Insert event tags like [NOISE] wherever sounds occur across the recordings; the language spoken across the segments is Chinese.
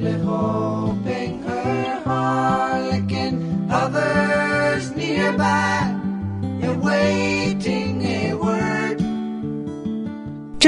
reflejo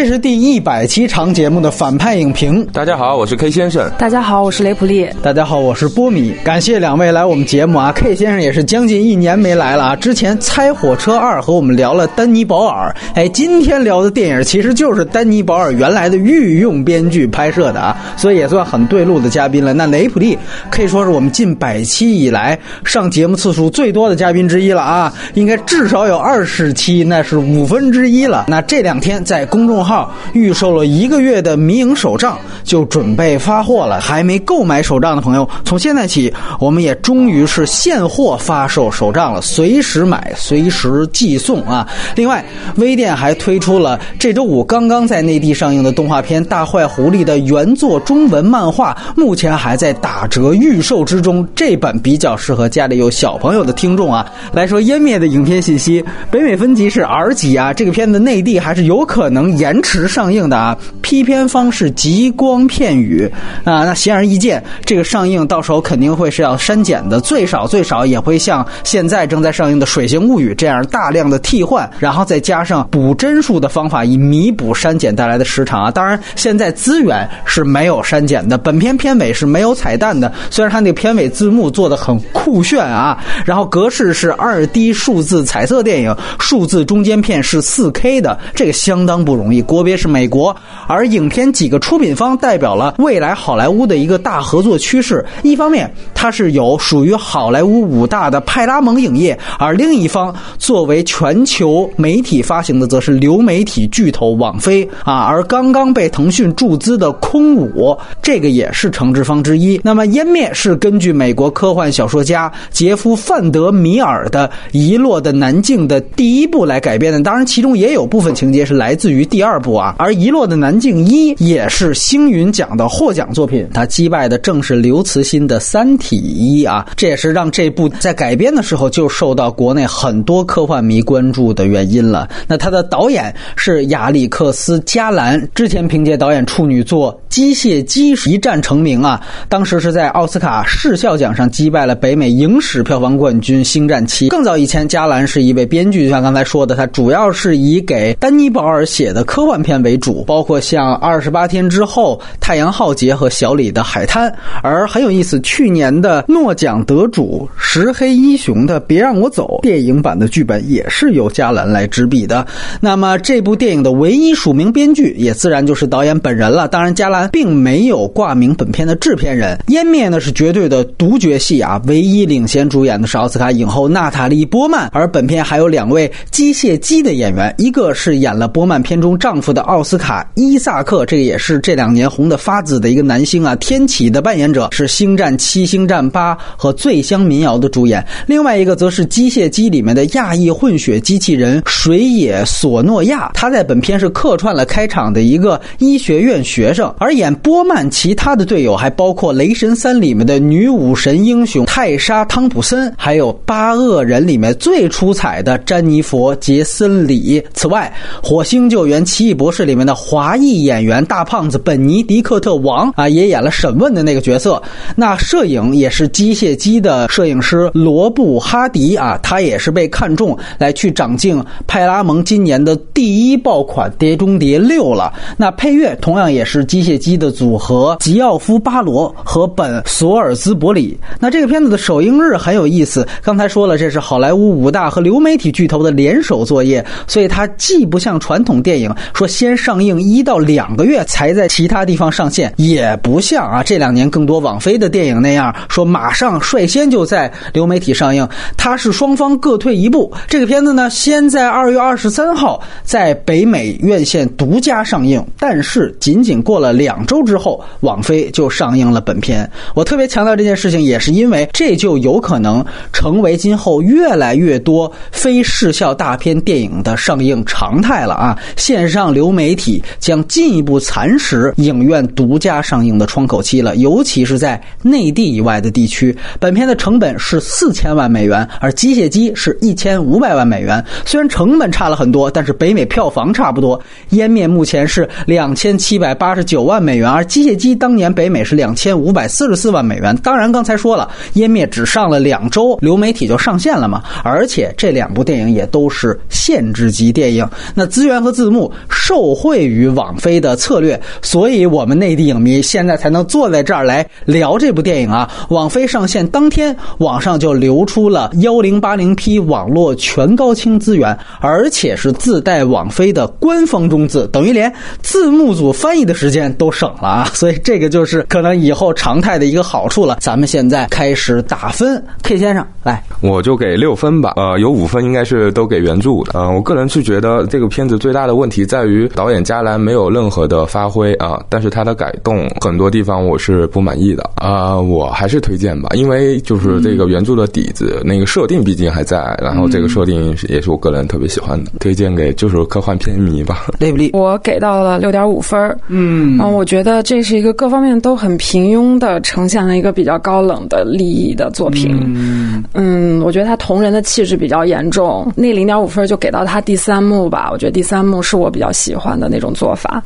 这是第一百期长节目的反派影评。大家好，我是 K 先生。大家好，我是雷普利。大家好，我是波米，感谢两位来我们节目啊。K 先生也是将近一年没来了啊。之前《猜火车二》和我们聊了丹尼保尔，哎，今天聊的电影其实就是丹尼保尔原来的御用编剧拍摄的啊，所以也算很对路的嘉宾了。那雷普利可以说是我们近百期以来上节目次数最多的嘉宾之一了啊，应该至少有二十期，那是五分之一了。那这两天在公众号预售了一个月的迷影手账，就准备发货了。还没购买手账的朋友，从现在起，我们也终于是现货发售手账了，随时买，随时寄送啊！另外，微店还推出了这周五刚刚在内地上映的动画片《大坏狐狸》的原作中文漫画，目前还在打折预售之中。这本比较适合家里有小朋友的听众啊。来说湮灭的影片信息，北美分级是 R 级啊，这个片子内地还是有可能延迟上映的啊。批片方是极光片语啊，那显而易见，这个上映到时候肯定会是要删减的，最少最少也会像现在正在上映的《水形物语》这样大量的替换，然后再加上补帧数的方法，以弥补删减带来的时长啊。当然，现在资源是没有删减的，本片片尾是没有彩蛋的，虽然它那个片尾字幕做的很酷炫啊，然后格式是二 D 数字彩色电影，数字中间片是四 K 的，这个相当不容易。国别是美国，而影片几个出品方代表了未来好莱坞的一个大合作趋势。一方面，它是有属于好莱坞五大的派拉蒙影业，而另一方作为全球媒体发行的，则是流媒体巨头网飞啊。而刚刚被腾讯注资的空舞，这个也是承制方之一。那么，《湮灭》是根据美国科幻小说家杰夫·范德米尔的《遗落的南境》的第一部来改编的，当然其中也有部分情节是来自于第二部啊。而《遗落的南境一》也是星云奖的获奖作品，他击败的正是刘慈欣的《三体一》啊，这也是让这部在改编的时候就受到国内很多科幻迷关注的原因了。那他的导演是亚历克斯·加兰，之前凭借导演处女作《机械姬》一战成名啊，当时是在奥斯卡视效奖上击败了北美影史票房冠军《星战七》。更早以前，加兰是一位编剧，就像刚才说的，他主要是以给丹尼·保尔写的科幻片为主，包括像《二十八天之后》《太阳浩劫》和小李的《海滩》。而很有意思，去年的诺奖得主石黑一雄的《别让我走》电影版的剧本也是由加兰来执笔的。那么这部电影的唯一署名编剧也自然就是导演本人了。当然，加兰并没有挂名本片的制片人。《湮灭》呢是绝对的独角戏啊，唯一领衔主演的是奥斯卡影后娜塔莉·波曼，而本片还有两位机械姬的演员，一个是演了波曼片中丈丈夫的奥斯卡·伊萨克，这个也是这两年红的发紫的一个男星啊，天启的扮演者是《星战七》《星战八》和《醉乡民谣》的主演，另外一个则是机械姬里面的亚裔混血机器人水野索诺亚，他在本片是客串了开场的一个医学院学生，而演波曼其他的队友还包括《雷神三》里面的女武神英雄泰莎·汤普森，还有《八恶人》里面最出彩的詹妮佛·杰森里。此外，《火星救援七：奇异博士》里面的华裔演员大胖子本尼迪克特·王啊，也演了审问的那个角色。那摄影也是机械姬的摄影师罗布·哈迪啊，他也是被看中来去掌镜派拉蒙今年的第一爆款《碟中谍六》了。那配乐同样也是机械姬的组合吉奥夫·巴罗和本·索尔兹伯里。那这个片子的首映日很有意思，刚才说了，这是好莱坞五大和流媒体巨头的联手作业，所以它既不像传统电影说先上映一到两个月才在其他地方上线，也不像啊这两年更多网飞的电影那样说马上率先就在流媒体上映，它是双方各退一步。这个片子呢，先在二月二十三号在北美院线独家上映，但是仅仅过了两周之后，网飞就上映了本片。我特别强调这件事情，也是因为这就有可能成为今后越来越多非视效大片电影的上映常态了啊！线上。让流媒体将进一步蚕食影院独家上映的窗口期了，尤其是在内地以外的地区。本片的成本是四千万美元，而《机械姬》是一千五百万美元。虽然成本差了很多，但是北美票房差不多。《湮灭》目前是两千七百八十九万美元，而《机械姬》当年北美是两千五百四十四万美元。当然，刚才说了，《湮灭》只上了两周，流媒体就上线了嘛。而且这两部电影也都是限制级电影，那资源和字幕受惠于网飞的策略，所以我们内地影迷现在才能坐在这儿来聊这部电影啊。网飞上线当天，网上就流出了幺零八零 P 网络全高清资源，而且是自带网飞的官方中字，等于连字幕组翻译的时间都省了啊！[LAUGHS] 所以这个就是可能以后常态的一个好处了。咱们现在开始打分，K 先生来，我就给六分吧。呃，有五分应该是都给原著的。呃，我个人是觉得这个片子最大的问题在于导演加兰没有任何的发挥啊，但是他的改动很多地方我是不满意的啊，我还是推荐吧，因为就是这个原著的底子那个设定毕竟还在，然后这个设定也是我个人特别喜欢的，推荐给就是科幻片迷吧。雷布利，我给到了六点五分儿，嗯嗯，我觉得这是一个各方面都很平庸的，呈现了一个比较高冷的利益的作品。嗯嗯，我觉得他同人的气质比较严重，那零点五分就给到他第三幕吧。我觉得第三幕是我比较喜欢的那种做法，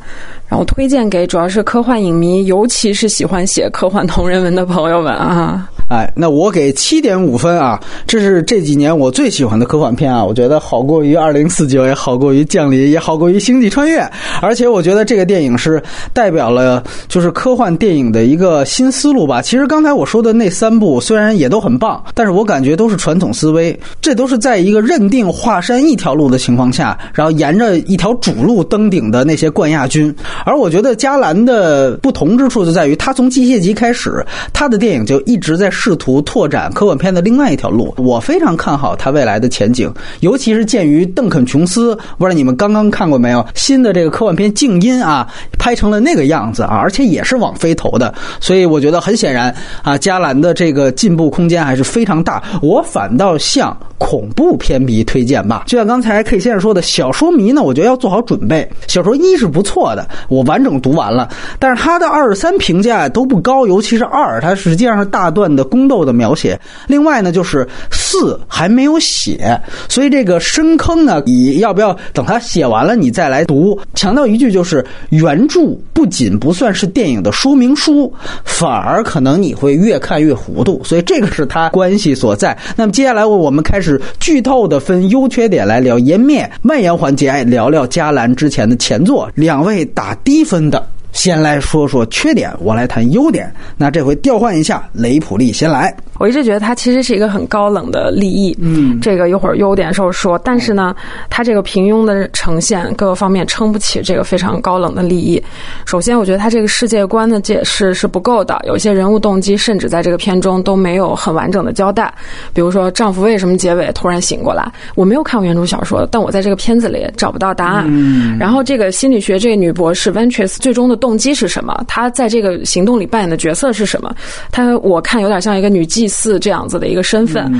然后推荐给主要是科幻影迷，尤其是喜欢写科幻同人文的朋友们啊。哎，那我给七点五分啊，这是这几年我最喜欢的科幻片啊，我觉得好过于二零四九，也好过于降临，也好过于星际穿越，而且我觉得这个电影是代表了就是科幻电影的一个新思路吧。其实刚才我说的那三部虽然也都很棒，但是我感觉都是传统思维，这都是在一个认定华山一条路的情况下，然后沿着一条主路登顶的那些冠亚军。而我觉得加兰的不同之处就在于，他从机械级开始，他的电影就一直在试图拓展科幻片的另外一条路。我非常看好他未来的前景，尤其是鉴于邓肯·琼斯，不知道你们刚刚看过没有？新的这个科幻片《静音》啊，拍成了那个样子啊，而且也是网飞投的，所以我觉得很显然啊，加兰的这个进步空间还是非常大。我反倒向恐怖片迷推荐吧，就像刚才 K 先生说的，小说迷呢，我觉得要做好准备。小说一是不错的，我完整读完了，但是他的二三评价都不高，尤其是二，它实际上是大段的宫斗的描写。另外呢，就是四还没有写，所以这个深坑呢，你要不要等他写完了你再来读？强调一句，就是原著不仅不算是电影的说明书，反而可能你会越看越糊涂，所以这个是它关系所在。那么接下来我们开始剧透的分优缺点来聊湮灭蔓延环节，聊聊加兰之前的前作，两位打低分的。先来说说缺点，我来谈优点。那这回调换一下，雷普利先来。我一直觉得它其实是一个很高冷的立意，嗯这个一会儿优点时候说，但是呢，它这个平庸的呈现各个方面撑不起这个非常高冷的立意。首先，我觉得它这个世界观的解释是不够的，有些人物动机甚至在这个片中都没有很完整的交代。比如说，丈夫为什么结尾突然醒过来？我没有看过原著小说，但我在这个片子里找不到答案。嗯然后，这个心理学这个女博士 Ventress 最终的动机是什么？她在这个行动里扮演的角色是什么？她我看有点像一个女祭司这样子的一个身份。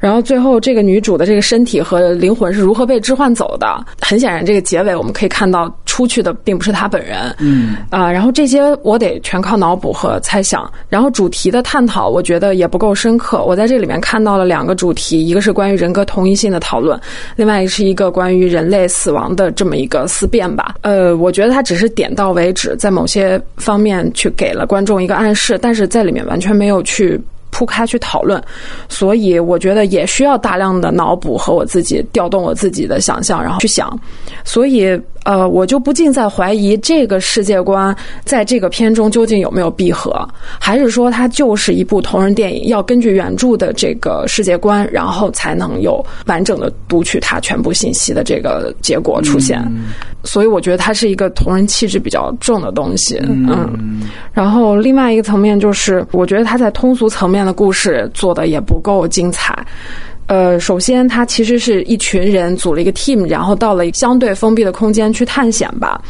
然后最后这个女主的这个身体和灵魂是如何被置换走的？很显然，这个结尾我们可以看到出去的并不是她本人。嗯啊、然后这些我得全靠脑补和猜想。然后主题的探讨，我觉得也不够深刻。我在这里面看到了两个主题，一个是关于人格同一性的讨论，另外是一个关于人类死亡的这么一个思辨吧。呃，我觉得它只是点到为止，在某些方面去给了观众一个暗示，但是在里面完全没有去。铺开去讨论，所以我觉得也需要大量的脑补和我自己调动我自己的想象，然后去想。所以呃，我就不禁在怀疑这个世界观在这个片中究竟有没有闭合，还是说它就是一部同人电影，要根据原著的这个世界观，然后才能有完整的读取它全部信息的这个结果出现。所以我觉得它是一个同人气质比较重的东西，嗯。然后另外一个层面就是，我觉得它在通俗层面的故事做的也不够精彩。呃，首先他其实是一群人组了一个 team，然后到了相对封闭的空间去探险吧。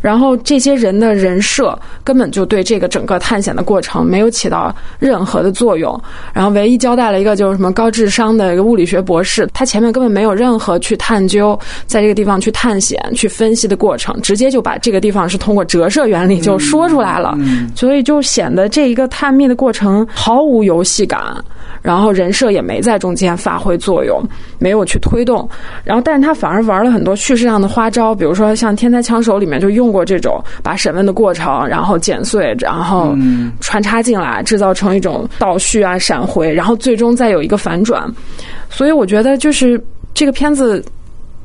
然后这些人的人设根本就对这个整个探险的过程没有起到任何的作用。然后唯一交代了一个就是什么高智商的一个物理学博士，他前面根本没有任何去探究在这个地方去探险、去分析的过程，直接就把这个地方是通过折射原理就说出来了，所以就显得这一个探秘的过程毫无游戏感。然后人设也没在中间发挥作用，没有去推动。然后，但是他反而玩了很多叙事上的花招，比如说像《天才枪手》里面就用过这种把审问的过程，然后剪碎，然后穿插进来，制造成一种倒叙啊、闪回，然后最终再有一个反转。所以我觉得就是这个片子。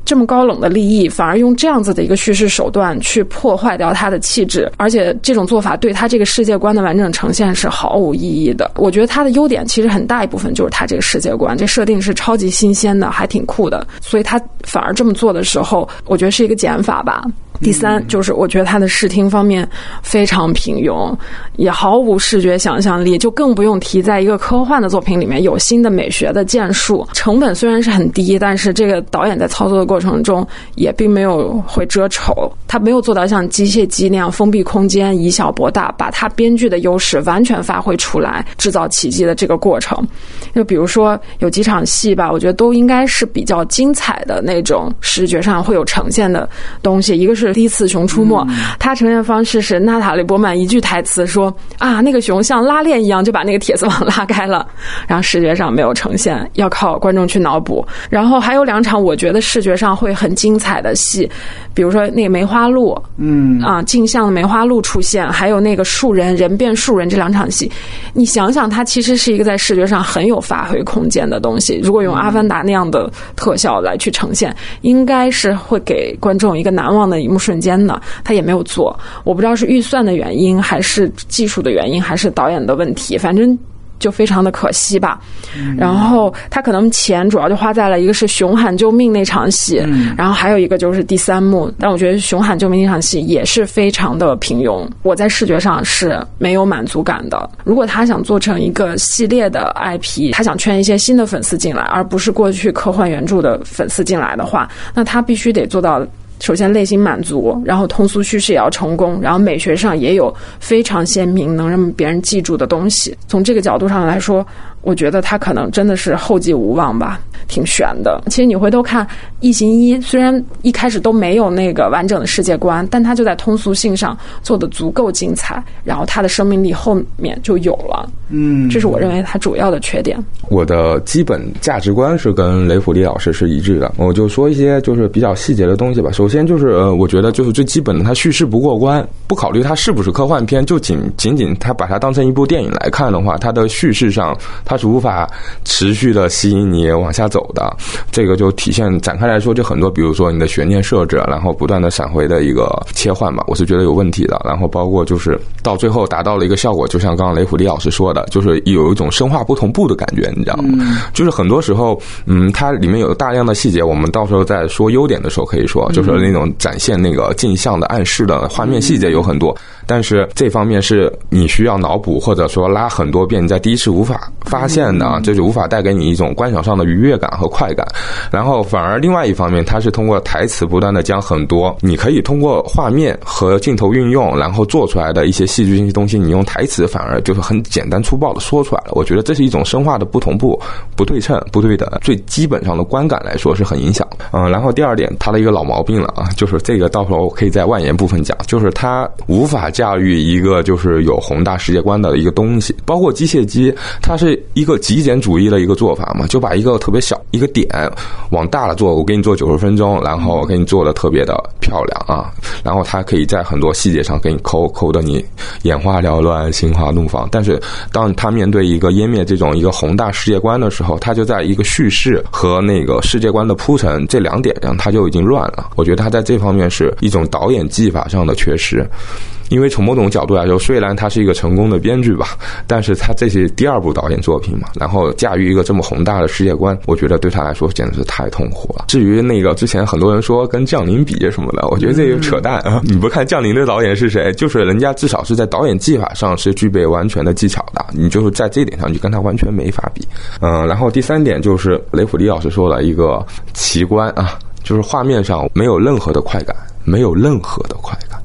这么高冷的利益，反而用这样子的一个叙事手段去破坏掉他的气质，而且这种做法对他这个世界观的完整呈现是毫无意义的。我觉得他的优点其实很大一部分就是他这个世界观，这设定是超级新鲜的，还挺酷的。所以他反而这么做的时候，我觉得是一个减法吧。第三就是，我觉得他的视听方面非常平庸，也毫无视觉想象力，就更不用提在一个科幻的作品里面有新的美学的建树。成本虽然是很低，但是这个导演在操作的过程中也并没有会遮丑，他没有做到像机械姬那样封闭空间以小博大，把他编剧的优势完全发挥出来，制造奇迹的这个过程。就比如说有几场戏吧，我觉得都应该是比较精彩的那种视觉上会有呈现的东西，一个是。是第一次《熊出没》，它呈现方式是娜塔莉波曼一句台词说：“啊，那个熊像拉链一样就把那个铁丝网拉开了。”然后视觉上没有呈现，要靠观众去脑补。然后还有两场我觉得视觉上会很精彩的戏，比如说那个梅花鹿，嗯啊，镜像的梅花鹿出现，还有那个树人人变树人这两场戏，你想想，它其实是一个在视觉上很有发挥空间的东西。如果用《阿凡达》那样的特效来去呈现，应该是会给观众一个难忘的一。瞬间的，他也没有做，我不知道是预算的原因，还是技术的原因，还是导演的问题，反正。就非常的可惜吧，然后他可能钱主要就花在了一个是熊喊救命那场戏，然后还有一个就是第三幕，但我觉得熊喊救命那场戏也是非常的平庸，我在视觉上是没有满足感的。如果他想做成一个系列的 IP，他想圈一些新的粉丝进来，而不是过去科幻原著的粉丝进来的话，那他必须得做到。首先内心满足，然后通俗叙事也要成功，然后美学上也有非常鲜明能让别人记住的东西。从这个角度上来说。我觉得他可能真的是后继无望吧，挺悬的。其实你回头看《异形一》，虽然一开始都没有那个完整的世界观，但它就在通俗性上做的足够精彩，然后它的生命力后面就有了。嗯，这是我认为它主要的缺点。我的基本价值观是跟雷普利老师是一致的。我就说一些就是比较细节的东西吧。首先就是呃，我觉得就是最基本的，它叙事不过关。不考虑它是不是科幻片，就仅仅仅它把它当成一部电影来看的话，它的叙事上它。它是无法持续的吸引你往下走的，这个就体现展开来说，就很多，比如说你的悬念设置，然后不断的闪回的一个切换吧，我是觉得有问题的。然后包括就是到最后达到了一个效果，就像刚刚雷普利老师说的，就是有一种生化不同步的感觉，你知道吗？就是很多时候，嗯，它里面有大量的细节，我们到时候在说优点的时候可以说，就是那种展现那个镜像的暗示的画面细节有很多。但是这方面是你需要脑补，或者说拉很多遍，你在第一次无法发现的，这就无法带给你一种观赏上的愉悦感和快感。然后反而另外一方面，它是通过台词不断的将很多你可以通过画面和镜头运用，然后做出来的一些戏剧性的东西，你用台词反而就是很简单粗暴的说出来了。我觉得这是一种生化的不同步、不对称、不对等，最基本上的观感来说是很影响。嗯，然后第二点，它的一个老毛病了啊，就是这个到时候可以在外延部分讲，就是它无法。驾驭一个就是有宏大世界观的一个东西，包括机械机，它是一个极简主义的一个做法嘛，就把一个特别小一个点往大了做，我给你做九十分钟，然后给你做的特别的漂亮啊，然后它可以在很多细节上给你抠抠的你眼花缭乱、心花怒放。但是当他面对一个湮灭这种一个宏大世界观的时候，他就在一个叙事和那个世界观的铺陈这两点上，他就已经乱了。我觉得他在这方面是一种导演技法上的缺失。因为从某种角度来说，虽然他是一个成功的编剧吧，但是他这是第二部导演作品嘛，然后驾驭一个这么宏大的世界观，我觉得对他来说简直是太痛苦了。至于那个之前很多人说跟降临比什么的，我觉得这个扯淡啊！你不看降临的导演是谁，就是人家至少是在导演技法上是具备完全的技巧的，你就是在这一点上就跟他完全没法比。嗯，然后第三点就是雷普利老师说了一个奇观啊，就是画面上没有任何的快感，没有任何的快感。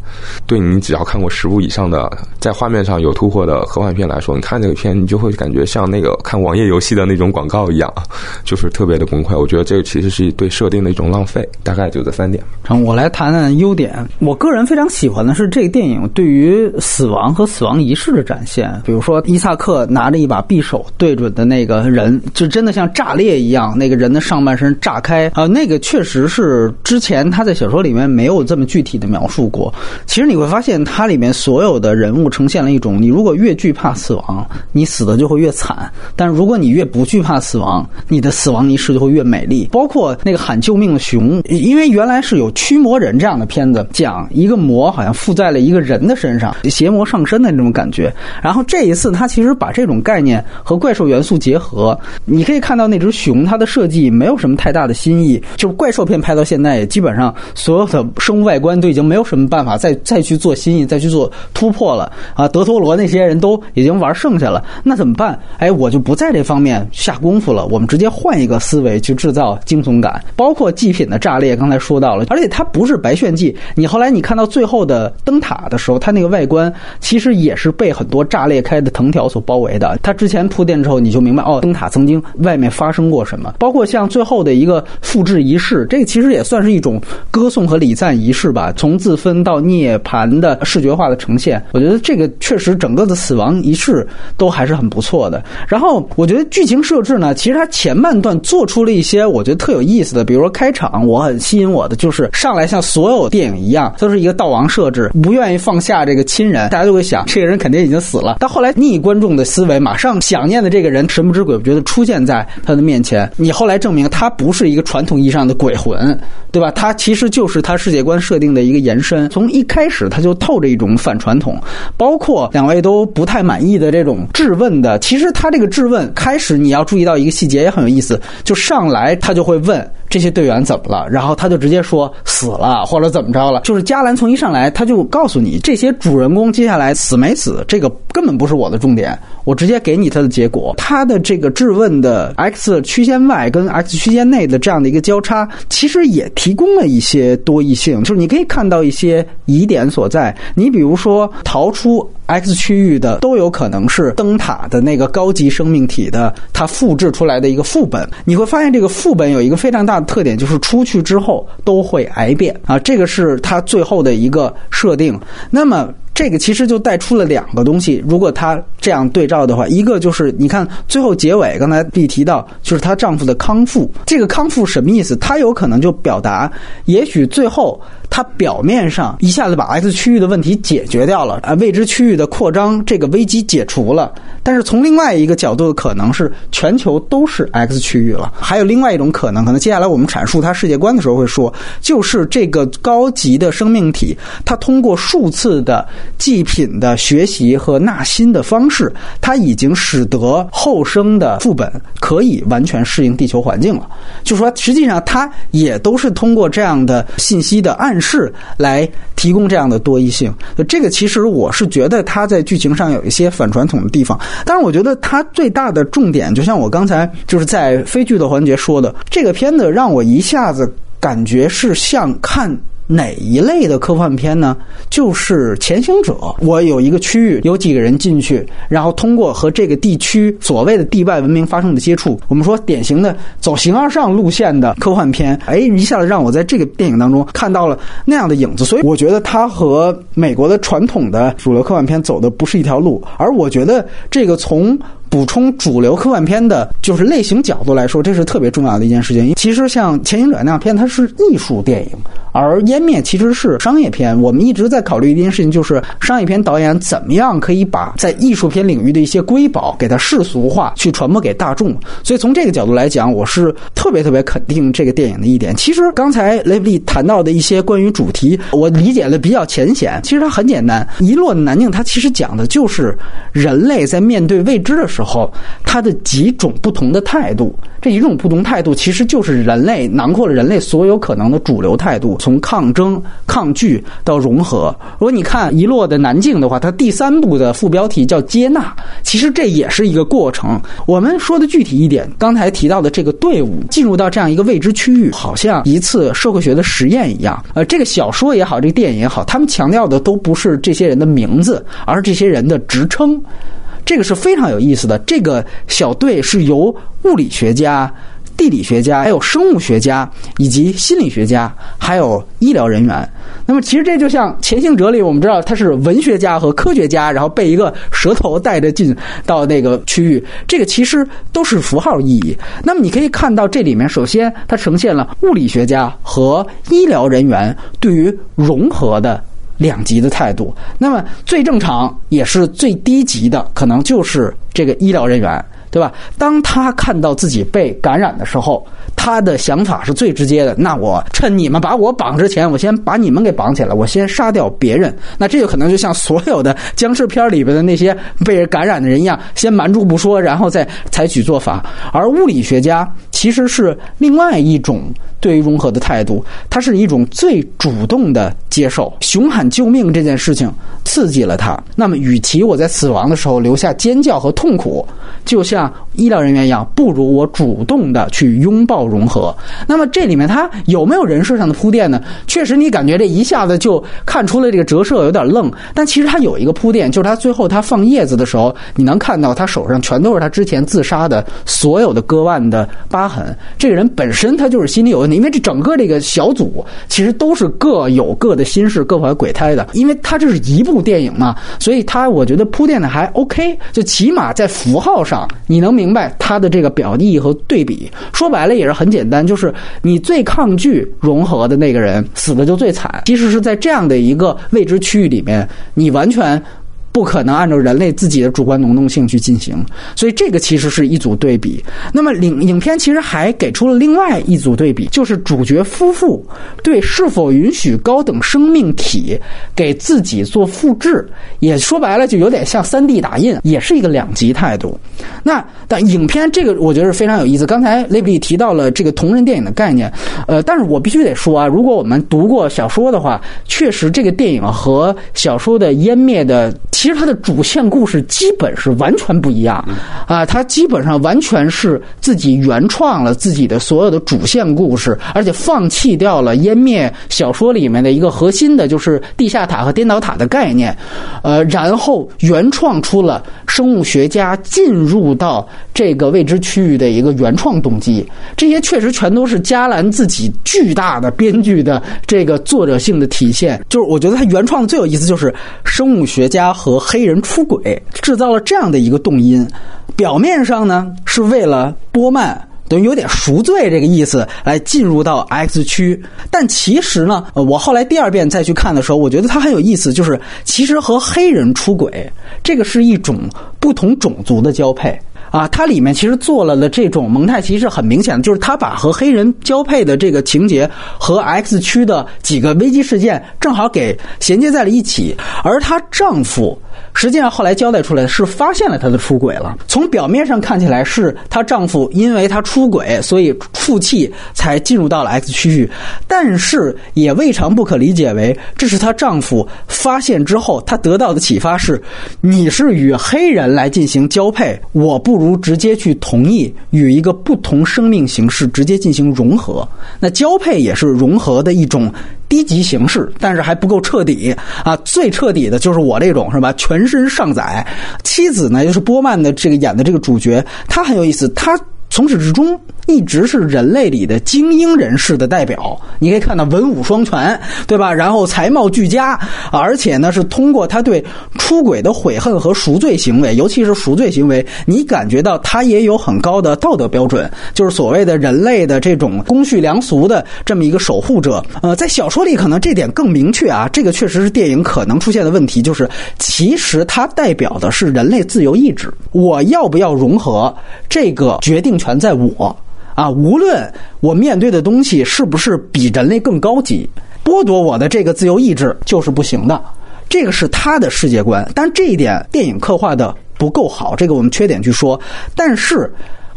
对你只要看过十部以上的在画面上有突破的科幻片来说，你看这个片，你就会感觉像那个看网页游戏的那种广告一样，就是特别的崩溃。我觉得这个其实是对设定的一种浪费。大概就这三点。成，我来谈谈优点。我个人非常喜欢的是这个电影对于死亡和死亡仪式的展现。比如说伊萨克拿着一把匕首对准的那个人，就真的像炸裂一样，那个人的上半身炸开啊，那个确实是之前他在小说里面没有这么具体的描述过。其实你会发现，它里面所有的人物呈现了一种：你如果越惧怕死亡，你死的就会越惨；但如果你越不惧怕死亡，你的死亡仪式就会越美丽。包括那个喊救命的熊，因为原来是有驱魔人这样的片子，讲一个魔好像附在了一个人的身上，邪魔上身的那种感觉。然后这一次，他其实把这种概念和怪兽元素结合，你可以看到那只熊，它的设计没有什么太大的新意，就是怪兽片拍到现在，也基本上所有的生物外观都已经没有什么办法再再再去做新意，再去做突破了啊！德托罗那些人都已经玩剩下了，那怎么办？哎，我就不在这方面下功夫了，我们直接换一个思维去制造惊悚感，包括祭品的炸裂，刚才说到了，而且它不是白炫技。你后来你看到最后的灯塔的时候，它那个外观其实也是被很多炸裂开的藤条所包围的。它之前铺垫之后，你就明白哦，灯塔曾经外面发生过什么。包括像最后的一个复制仪式，这个其实也算是一种歌颂和礼赞仪式吧，从自焚到逆涅槃的视觉化的呈现，我觉得这个确实整个的死亡仪式都还是很不错的。然后我觉得剧情设置呢，其实它前半段做出了一些我觉得特有意思的，比如说开场我很吸引我的就是上来像所有电影一样，都是一个道王设置，不愿意放下这个亲人，大家就会想这个人肯定已经死了。但后来逆观众的思维，马上想念的这个人神不知鬼不觉的出现在他的面前，你后来证明他不是一个传统意义上的鬼魂，对吧？他其实就是他世界观设定的一个延伸，从一开始他就透着一种反传统，包括两位都不太满意的这种质问的。其实他这个质问开始你要注意到一个细节也很有意思，就上来他就会问这些队员怎么了，然后他就直接说死了或者怎么着了。就是加兰从一上来他就告诉你这些主人公接下来死没死，这个根本不是我的重点，我直接给你他的结果。他的这个质问的 x 曲线外跟 x 曲线内的这样的一个交叉，其实也提供了一些多异性，就是你可以看到一些疑点所在。你比如说逃出 X 区域的都有可能是灯塔的那个高级生命体的它复制出来的一个副本。你会发现这个副本有一个非常大特点，就是出去之后都会癌变啊，这个是它最后的一个设定。那么。这个其实就带出了两个东西。如果她这样对照的话，一个就是你看最后结尾，刚才 B 提到，就是她丈夫的康复。这个康复什么意思？她有可能就表达，也许最后它表面上一下子把 X 区域的问题解决掉了，啊，未知区域的扩张这个危机解除了。但是从另外一个角度的可能是，全球都是 X 区域了。还有另外一种可能，可能接下来我们阐述它世界观的时候会说，就是这个高级的生命体，它通过数次的祭品的学习和纳新的方式，它已经使得后生的副本可以完全适应地球环境了。就说实际上，它也都是通过这样的信息的暗是来提供这样的多异性。这个其实我是觉得它在剧情上有一些反传统的地方。但是我觉得它最大的重点，就像我刚才就是在非剧的环节说的，这个片子让我一下子感觉是像看。哪一类的科幻片呢？就是潜行者。我有一个区域，有几个人进去，然后通过和这个地区所谓的地外文明发生的接触，我们说典型的走形而上路线的科幻片。哎，一下子让我在这个电影当中看到了那样的影子。所以我觉得它和美国的传统的主流科幻片走的不是一条路。而我觉得这个从补充主流科幻片的就是类型角度来说，这是特别重要的一件事情。其实像《前行者》那样片，它是艺术电影。而湮灭其实是商业片。我们一直在考虑一件事情，就是商业片导演怎么样可以把在艺术片领域的一些瑰宝给它世俗化，去传播给大众。所以从这个角度来讲，我是特别特别肯定这个电影的一点。其实刚才雷布利谈到的一些关于主题，我理解的比较浅显。其实它很简单，《一落难境》它其实讲的就是人类在面对未知的时，时候他的几种不同的态度。这一种不同态度，其实就是人类囊括了人类所有可能的主流态度，从抗争、抗拒到融合。如果你看《遗落的南境》的话，它第三部的副标题叫“接纳”，其实这也是一个过程。我们说的具体一点，刚才提到的这个队伍进入到这样一个未知区域，好像一次社会学的实验一样。呃，这个小说也好，这个电影也好，他们强调的都不是这些人的名字，而是这些人的职称。这个是非常有意思的。这个小队是由物理学家、地理学家、还有生物学家以及心理学家，还有医疗人员。那么，其实这就像《前行者》里，我们知道他是文学家和科学家，然后被一个蛇头带着进到那个区域。这个其实都是符号意义。那么，你可以看到这里面，首先它呈现了物理学家和医疗人员对于融合的。两极的态度，那么最正常也是最低级的，可能就是这个医疗人员，对吧？当他看到自己被感染的时候，他的想法是最直接的。那我趁你们把我绑之前，我先把你们给绑起来，我先杀掉别人。那这个可能就像所有的僵尸片里边的那些被人感染的人一样，先瞒住不说，然后再采取做法。而物理学家其实是另外一种。对于融合的态度，它是一种最主动的接受。熊喊救命这件事情刺激了他。那么，与其我在死亡的时候留下尖叫和痛苦，就像医疗人员一样，不如我主动的去拥抱融合。那么，这里面它有没有人设上的铺垫呢？确实，你感觉这一下子就看出了这个折射有点愣。但其实它有一个铺垫，就是他最后他放叶子的时候，你能看到他手上全都是他之前自杀的所有的割腕的疤痕。这个人本身他就是心理有问题。因为这整个这个小组其实都是各有各的心事、各怀鬼胎的。因为他这是一部电影嘛，所以他我觉得铺垫的还 OK，就起码在符号上你能明白他的这个表意和对比。说白了也是很简单，就是你最抗拒融合的那个人死的就最惨。其实是在这样的一个未知区域里面，你完全。不可能按照人类自己的主观能动性去进行，所以这个其实是一组对比。那么影影片其实还给出了另外一组对比，就是主角夫妇对是否允许高等生命体给自己做复制，也说白了就有点像三 D 打印，也是一个两极态度。那但影片这个我觉得是非常有意思。刚才雷布利提到了这个同人电影的概念，呃，但是我必须得说啊，如果我们读过小说的话，确实这个电影和小说的湮灭的。其实它的主线故事基本是完全不一样，啊，它基本上完全是自己原创了自己的所有的主线故事，而且放弃掉了湮灭小说里面的一个核心的，就是地下塔和颠倒塔的概念，呃，然后原创出了生物学家进入到这个未知区域的一个原创动机。这些确实全都是加兰自己巨大的编剧的这个作者性的体现。就是我觉得他原创的最有意思就是生物学家。和黑人出轨，制造了这样的一个动因。表面上呢，是为了波曼等于有点赎罪这个意思来进入到 X 区，但其实呢，我后来第二遍再去看的时候，我觉得它很有意思，就是其实和黑人出轨，这个是一种不同种族的交配。啊，它里面其实做了的这种蒙太奇是很明显的，就是他把和黑人交配的这个情节和 X 区的几个危机事件正好给衔接在了一起，而她丈夫。实际上，后来交代出来是发现了她的出轨了。从表面上看起来是她丈夫因为她出轨，所以负气才进入到了 X 区域，但是也未尝不可理解为这是她丈夫发现之后，她得到的启发是：你是与黑人来进行交配，我不如直接去同意与一个不同生命形式直接进行融合。那交配也是融合的一种。低级形式，但是还不够彻底啊！最彻底的就是我这种是吧？全身上载，妻子呢就是波曼的这个演的这个主角，他很有意思，他。从始至终一直是人类里的精英人士的代表。你可以看到文武双全，对吧？然后才貌俱佳，而且呢是通过他对出轨的悔恨和赎罪行为，尤其是赎罪行为，你感觉到他也有很高的道德标准，就是所谓的人类的这种公序良俗的这么一个守护者。呃，在小说里可能这点更明确啊，这个确实是电影可能出现的问题，就是其实它代表的是人类自由意志，我要不要融合这个决定权在我。啊，无论我面对的东西是不是比人类更高级，剥夺我的这个自由意志就是不行的。这个是他的世界观，但这一点电影刻画的不够好，这个我们缺点去说。但是。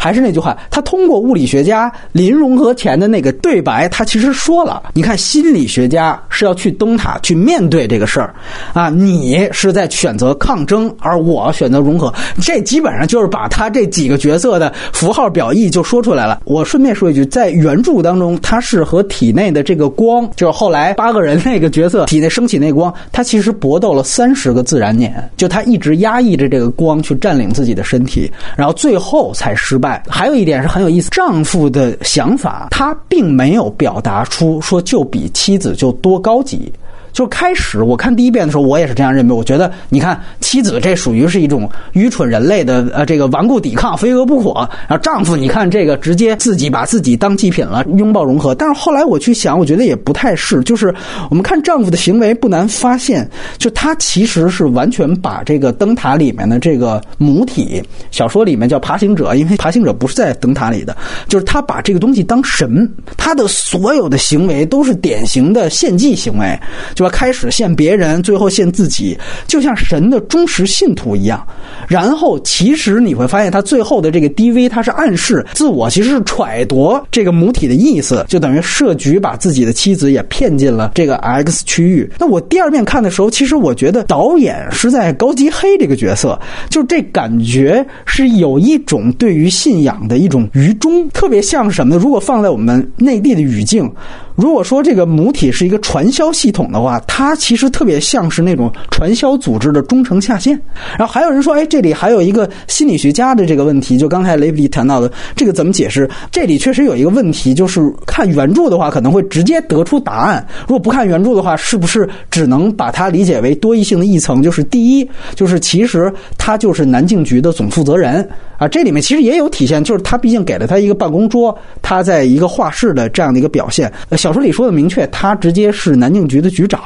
还是那句话，他通过物理学家林融合前的那个对白，他其实说了：你看，心理学家是要去灯塔去面对这个事儿，啊，你是在选择抗争，而我选择融合。这基本上就是把他这几个角色的符号表意就说出来了。我顺便说一句，在原著当中，他是和体内的这个光，就是后来八个人那个角色体内升起那光，他其实搏斗了三十个自然年，就他一直压抑着这个光去占领自己的身体，然后最后才失败。还有一点是很有意思，丈夫的想法，他并没有表达出说就比妻子就多高级。就开始我看第一遍的时候，我也是这样认为。我觉得，你看妻子这属于是一种愚蠢人类的呃这个顽固抵抗，飞蛾扑火。然后丈夫，你看这个直接自己把自己当祭品了，拥抱融合。但是后来我去想，我觉得也不太是。就是我们看丈夫的行为，不难发现，就他其实是完全把这个灯塔里面的这个母体，小说里面叫爬行者，因为爬行者不是在灯塔里的，就是他把这个东西当神，他的所有的行为都是典型的献祭行为。就开始献别人，最后献自己，就像神的忠实信徒一样。然后，其实你会发现，他最后的这个 DV，他是暗示自我，其实是揣度这个母体的意思，就等于设局把自己的妻子也骗进了这个 X 区域。那我第二遍看的时候，其实我觉得导演是在高级黑这个角色，就这感觉是有一种对于信仰的一种愚忠，特别像什么呢？如果放在我们内地的语境。如果说这个母体是一个传销系统的话，它其实特别像是那种传销组织的中层下线。然后还有人说，哎，这里还有一个心理学家的这个问题，就刚才雷布利谈到的这个怎么解释？这里确实有一个问题，就是看原著的话可能会直接得出答案；如果不看原著的话，是不是只能把它理解为多义性的一层？就是第一，就是其实他就是南境局的总负责人。啊，这里面其实也有体现，就是他毕竟给了他一个办公桌，他在一个画室的这样的一个表现。小说里说的明确，他直接是南京局的局长。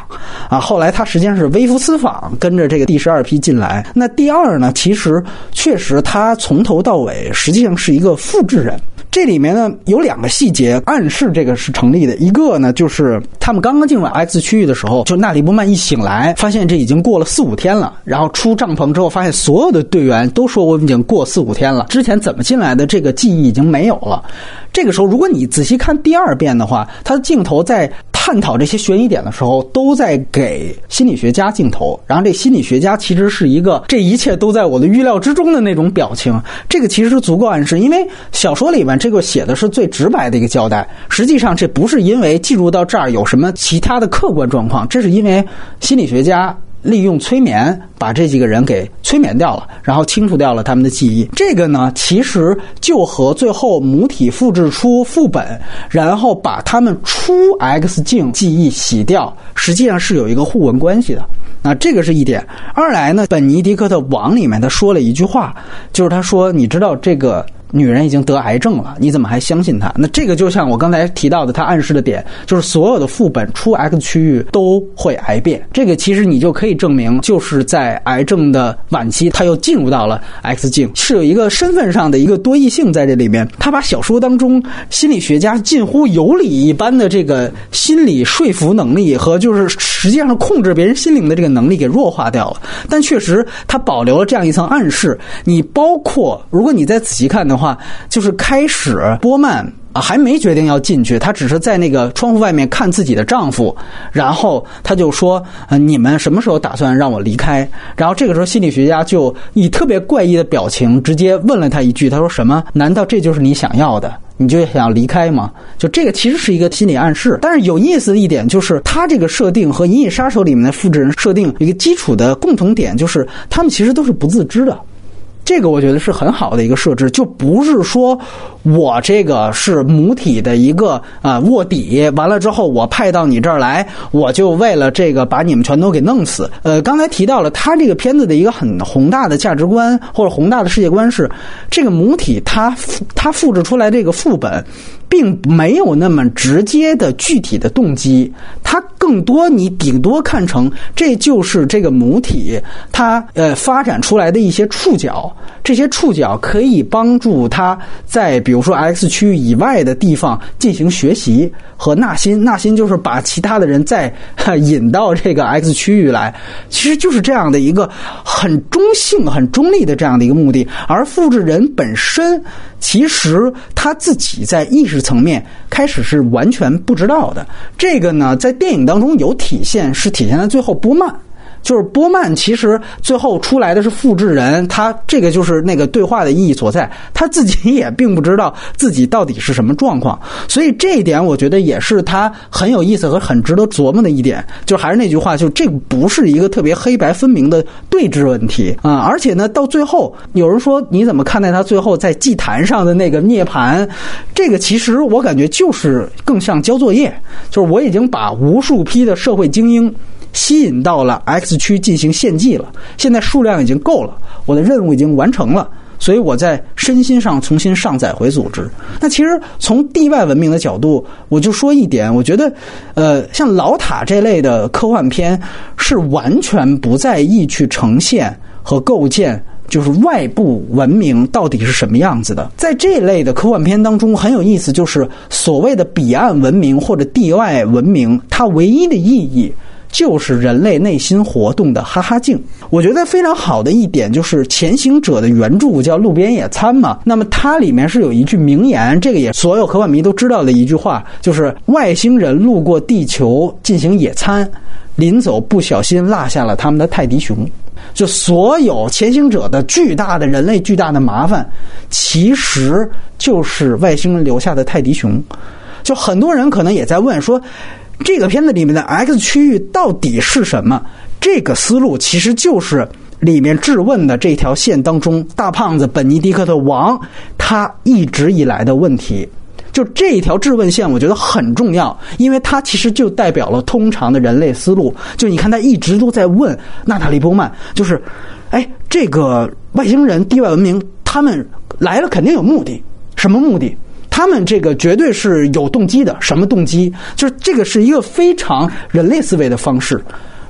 啊，后来他实际上是微服私访，跟着这个第十二批进来。那第二呢，其实确实他从头到尾实际上是一个复制人。这里面呢有两个细节暗示这个是成立的。一个呢就是他们刚刚进入 X 区域的时候，就纳里波曼一醒来，发现这已经过了四五天了。然后出帐篷之后，发现所有的队员都说我们已经过四五天了，之前怎么进来的这个记忆已经没有了。这个时候，如果你仔细看第二遍的话，他的镜头在探讨这些悬疑点的时候，都在给心理学家镜头。然后这心理学家其实是一个这一切都在我的预料之中的那种表情。这个其实足够暗示，因为小说里面这个写的是最直白的一个交代。实际上，这不是因为进入到这儿有什么其他的客观状况，这是因为心理学家。利用催眠把这几个人给催眠掉了，然后清除掉了他们的记忆。这个呢，其实就和最后母体复制出副本，然后把他们出 X 镜记忆洗掉，实际上是有一个互文关系的。那这个是一点。二来呢，本尼迪克特网里面他说了一句话，就是他说：“你知道这个。”女人已经得癌症了，你怎么还相信她？那这个就像我刚才提到的，他暗示的点就是所有的副本出 X 区域都会癌变。这个其实你就可以证明，就是在癌症的晚期，他又进入到了 X 境，是有一个身份上的一个多异性在这里面。他把小说当中心理学家近乎有理一般的这个心理说服能力和就是实际上控制别人心灵的这个能力给弱化掉了。但确实他保留了这样一层暗示。你包括如果你再仔细看的。话就是开始，波曼啊还没决定要进去，她只是在那个窗户外面看自己的丈夫，然后她就说：“呃，你们什么时候打算让我离开？”然后这个时候心理学家就以特别怪异的表情直接问了她一句：“他说什么？难道这就是你想要的？你就想离开吗？”就这个其实是一个心理暗示。但是有意思的一点就是，他这个设定和《银翼杀手》里面的复制人设定一个基础的共同点就是，他们其实都是不自知的。这个我觉得是很好的一个设置，就不是说我这个是母体的一个啊卧底，完了之后我派到你这儿来，我就为了这个把你们全都给弄死。呃，刚才提到了他这个片子的一个很宏大的价值观或者宏大的世界观是，这个母体它它复制出来这个副本。并没有那么直接的具体的动机，它更多你顶多看成这就是这个母体它呃发展出来的一些触角，这些触角可以帮助它在比如说 X 区域以外的地方进行学习和纳新，纳新就是把其他的人再引到这个 X 区域来，其实就是这样的一个很中性、很中立的这样的一个目的，而复制人本身其实他自己在意识。层面开始是完全不知道的，这个呢，在电影当中有体现，是体现在最后不慢。就是波曼，其实最后出来的是复制人，他这个就是那个对话的意义所在。他自己 [LAUGHS] 也并不知道自己到底是什么状况，所以这一点我觉得也是他很有意思和很值得琢磨的一点。就还是那句话，就这不是一个特别黑白分明的对峙问题啊！而且呢，到最后有人说你怎么看待他最后在祭坛上的那个涅槃？这个其实我感觉就是更像交作业，就是我已经把无数批的社会精英。吸引到了 X 区进行献祭了，现在数量已经够了，我的任务已经完成了，所以我在身心上重新上载回组织。那其实从地外文明的角度，我就说一点，我觉得，呃，像老塔这类的科幻片是完全不在意去呈现和构建，就是外部文明到底是什么样子的。在这类的科幻片当中，很有意思，就是所谓的彼岸文明或者地外文明，它唯一的意义。就是人类内心活动的哈哈镜。我觉得非常好的一点就是《前行者》的原著叫《路边野餐》嘛。那么它里面是有一句名言，这个也所有科幻迷都知道的一句话，就是外星人路过地球进行野餐，临走不小心落下了他们的泰迪熊。就所有前行者的巨大的人类巨大的麻烦，其实就是外星人留下的泰迪熊。就很多人可能也在问说。这个片子里面的 X 区域到底是什么？这个思路其实就是里面质问的这条线当中，大胖子本尼迪克特王他一直以来的问题。就这一条质问线，我觉得很重要，因为它其实就代表了通常的人类思路。就你看，他一直都在问娜塔莉波曼，就是，哎，这个外星人、地外文明，他们来了肯定有目的，什么目的？他们这个绝对是有动机的，什么动机？就是这个是一个非常人类思维的方式。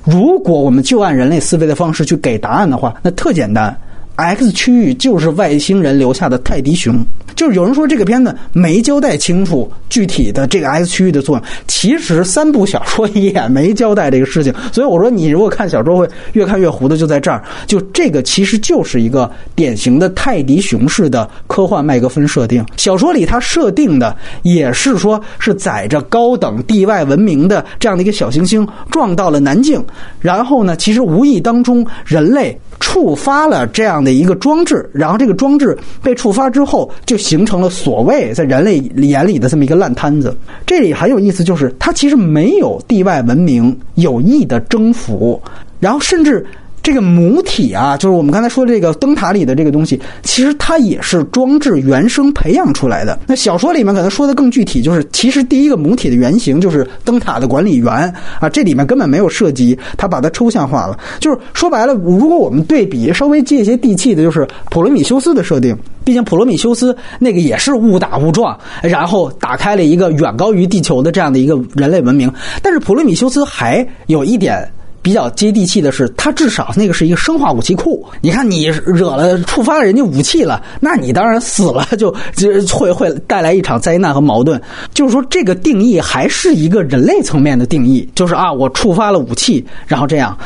如果我们就按人类思维的方式去给答案的话，那特简单，X 区域就是外星人留下的泰迪熊。就是有人说这个片子没交代清楚具体的这个 X 区域的作用，其实三部小说也没交代这个事情。所以我说，你如果看小说会越看越糊的，就在这儿。就这个其实就是一个典型的泰迪熊式的科幻麦格芬设定。小说里它设定的也是说是载着高等地外文明的这样的一个小行星撞到了南境，然后呢，其实无意当中人类。触发了这样的一个装置，然后这个装置被触发之后，就形成了所谓在人类眼里的这么一个烂摊子。这里很有意思，就是它其实没有地外文明有意的征服，然后甚至。这个母体啊，就是我们刚才说的这个灯塔里的这个东西，其实它也是装置原生培养出来的。那小说里面可能说的更具体，就是其实第一个母体的原型就是灯塔的管理员啊，这里面根本没有涉及，他把它抽象化了。就是说白了，如果我们对比稍微接一些地气的，就是普罗米修斯的设定，毕竟普罗米修斯那个也是误打误撞，然后打开了一个远高于地球的这样的一个人类文明，但是普罗米修斯还有一点。比较接地气的是，它至少那个是一个生化武器库。你看，你惹了、触发了人家武器了，那你当然死了，就就会会带来一场灾难和矛盾。就是说，这个定义还是一个人类层面的定义，就是啊，我触发了武器，然后这样。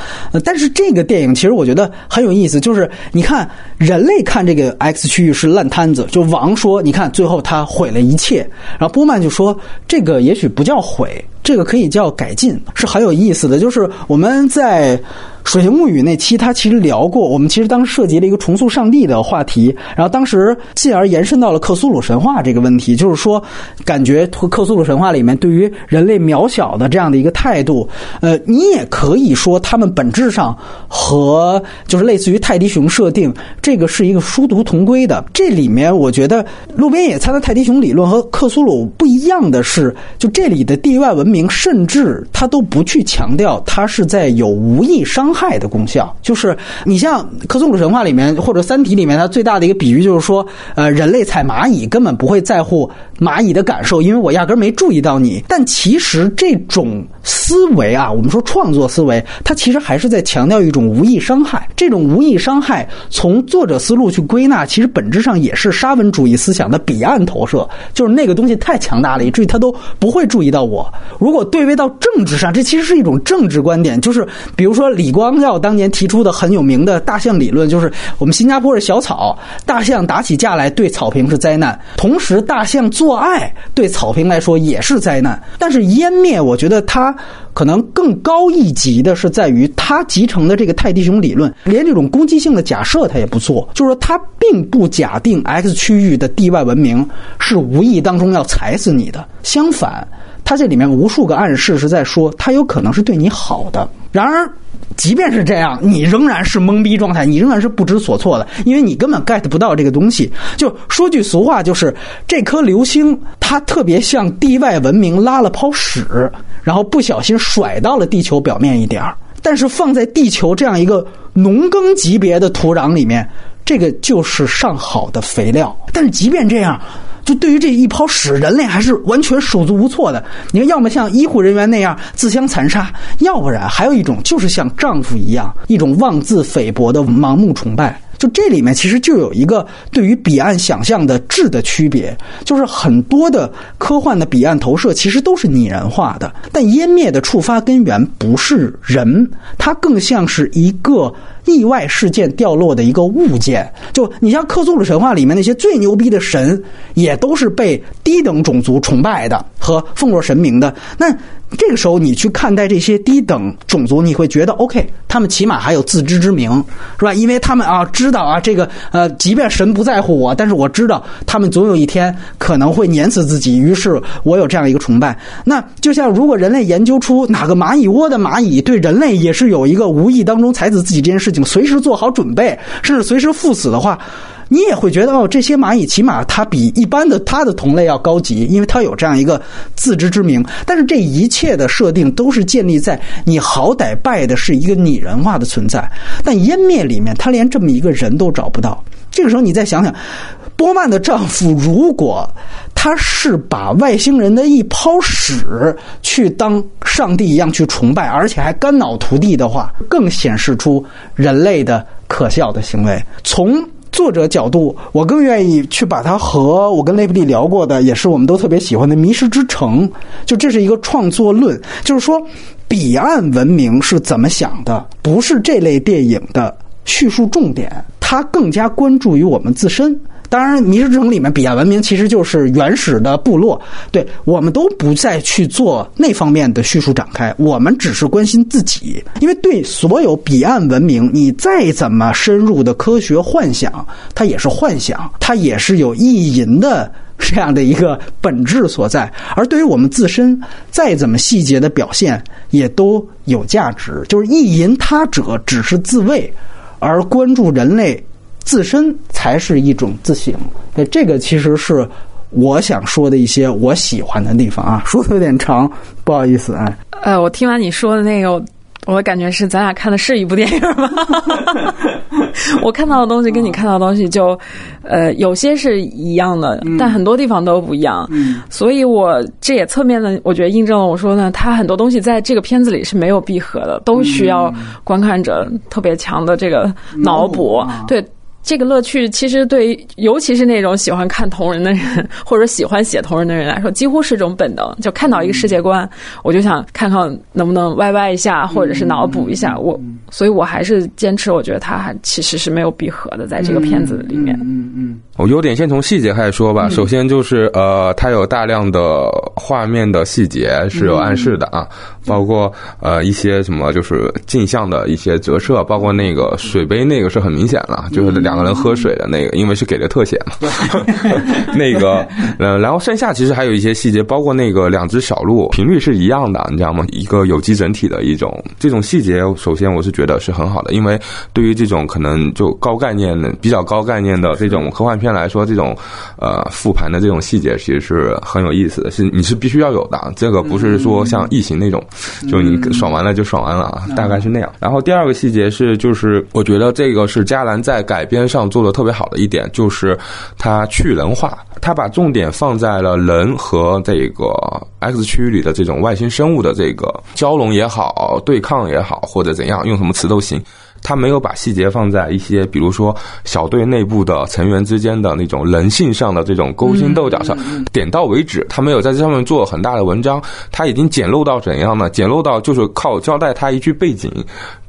但是这个电影其实我觉得很有意思，就是你看人类看这个 X 区域是烂摊子，就王说，你看最后他毁了一切，然后波曼就说，这个也许不叫毁。这个可以叫改进，是很有意思的。就是我们在《水形物语》那期，他其实聊过，我们其实当时涉及了一个重塑上帝的话题，然后当时进而延伸到了克苏鲁神话这个问题，就是说，感觉克苏鲁神话里面对于人类渺小的这样的一个态度，呃，你也可以说他们本质上和就是类似于泰迪熊设定，这个是一个殊途同归的。这里面我觉得路边野餐的泰迪熊理论和克苏鲁不一样的是，就这里的地外文明，甚至他都不去强调它是在有无意伤。伤害的功效，就是你像克苏鲁神话里面或者三体里面，它最大的一个比喻就是说，呃，人类踩蚂蚁根本不会在乎蚂蚁的感受，因为我压根没注意到你。但其实这种思维啊，我们说创作思维，它其实还是在强调一种无意伤害。这种无意伤害，从作者思路去归纳，其实本质上也是沙文主义思想的彼岸投射，就是那个东西太强大了，以至于他都不会注意到我。如果对位到政治上，这其实是一种政治观点，就是比如说李。光耀当年提出的很有名的大象理论，就是我们新加坡是小草，大象打起架来对草坪是灾难，同时大象做爱对草坪来说也是灾难。但是湮灭，我觉得它可能更高一级的是在于它集成的这个泰迪熊理论，连这种攻击性的假设它也不做，就是说它并不假定 X 区域的地外文明是无意当中要踩死你的，相反，它这里面无数个暗示是在说它有可能是对你好的。然而。即便是这样，你仍然是懵逼状态，你仍然是不知所措的，因为你根本 get 不到这个东西。就说句俗话，就是这颗流星它特别像地外文明拉了泡屎，然后不小心甩到了地球表面一点儿。但是放在地球这样一个农耕级别的土壤里面，这个就是上好的肥料。但是即便这样。就对于这一泡屎，人类还是完全手足无措的。你看，要么像医护人员那样自相残杀，要不然还有一种就是像丈夫一样，一种妄自菲薄的盲目崇拜。就这里面其实就有一个对于彼岸想象的质的区别，就是很多的科幻的彼岸投射其实都是拟人化的，但湮灭的触发根源不是人，它更像是一个。意外事件掉落的一个物件，就你像克苏鲁神话里面那些最牛逼的神，也都是被低等种族崇拜的和奉若神明的。那这个时候你去看待这些低等种族，你会觉得 OK，他们起码还有自知之明，是吧？因为他们啊知道啊这个呃，即便神不在乎我，但是我知道他们总有一天可能会碾死自己，于是我有这样一个崇拜。那就像如果人类研究出哪个蚂蚁窝的蚂蚁对人类也是有一个无意当中踩死自己这件事。情随时做好准备，甚至随时赴死的话，你也会觉得哦，这些蚂蚁起码它比一般的它的同类要高级，因为它有这样一个自知之明。但是这一切的设定都是建立在你好歹拜的是一个拟人化的存在。但湮灭里面，他连这么一个人都找不到。这个时候，你再想想，波曼的丈夫如果他是把外星人的一泡屎去当上帝一样去崇拜，而且还肝脑涂地的话，更显示出人类的可笑的行为。从作者角度，我更愿意去把它和我跟雷布利聊过的，也是我们都特别喜欢的《迷失之城》，就这是一个创作论，就是说彼岸文明是怎么想的，不是这类电影的叙述重点。它更加关注于我们自身。当然，《迷失之城》里面彼岸文明其实就是原始的部落。对我们都不再去做那方面的叙述展开，我们只是关心自己。因为对所有彼岸文明，你再怎么深入的科学幻想，它也是幻想，它也是有意淫的这样的一个本质所在。而对于我们自身，再怎么细节的表现，也都有价值。就是意淫他者，只是自卫。而关注人类自身才是一种自省，那这个其实是我想说的一些我喜欢的地方啊。[LAUGHS] 说的有点长，不好意思啊。呃，我听完你说的那个。我的感觉是，咱俩看的是一部电影吗？[LAUGHS] 我看到的东西跟你看到的东西就，呃，有些是一样的，但很多地方都不一样。所以，我这也侧面的，我觉得印证了我说呢，它很多东西在这个片子里是没有闭合的，都需要观看者特别强的这个脑补。对。这个乐趣其实对，尤其是那种喜欢看同人的人，或者喜欢写同人的人来说，几乎是种本能。就看到一个世界观，我就想看看能不能歪歪一下，或者是脑补一下。我所以我还是坚持，我觉得它还其实是没有闭合的，在这个片子里面。嗯嗯，我优点先从细节开始说吧。首先就是呃，它有大量的画面的细节是有暗示的啊，包括呃一些什么就是镜像的一些折射，包括那个水杯那个是很明显了，就是两个人喝水的那个，因为是给的特写嘛。[LAUGHS] 那个呃，然后剩下其实还有一些细节，包括那个两只小鹿频率是一样的，你知道吗？一个有机整体的一种这种细节，首先我是觉得是很好的，因为对于这种可能就高概念的、比较高概念的这种科幻片来说，这种呃复盘的这种细节其实是很有意思的，是你是必须要有的。这个不是说像异形那种，就你爽完了就爽完了啊，大概是那样。然后第二个细节是，就是我觉得这个是加兰在改编上做的特别好的一点，就是它去人化，它把重点放在了人和这个 X 区域里的这种外星生物的这个交融也好、对抗也好，或者怎样，用什么词都行。他没有把细节放在一些，比如说小队内部的成员之间的那种人性上的这种勾心斗角上，点到为止。他没有在这上面做很大的文章，他已经简陋到怎样呢？简陋到就是靠交代他一句背景。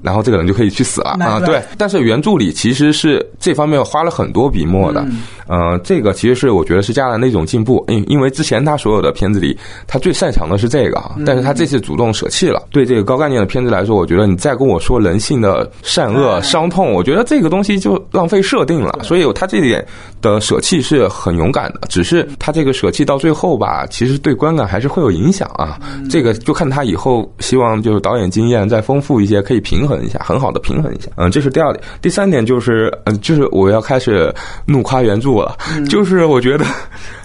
然后这个人就可以去死了啊！对，但是原著里其实是这方面花了很多笔墨的。嗯，这个其实是我觉得是加兰的一种进步。因因为之前他所有的片子里，他最擅长的是这个，但是他这次主动舍弃了。对这个高概念的片子来说，我觉得你再跟我说人性的善恶、伤痛，我觉得这个东西就浪费设定了。所以他这点的舍弃是很勇敢的。只是他这个舍弃到最后吧，其实对观感还是会有影响啊。这个就看他以后希望就是导演经验再丰富一些，可以平衡。衡一下，很好的平衡一下，嗯，这是第二点。第三点就是，嗯，就是我要开始怒夸原著了，就是我觉得，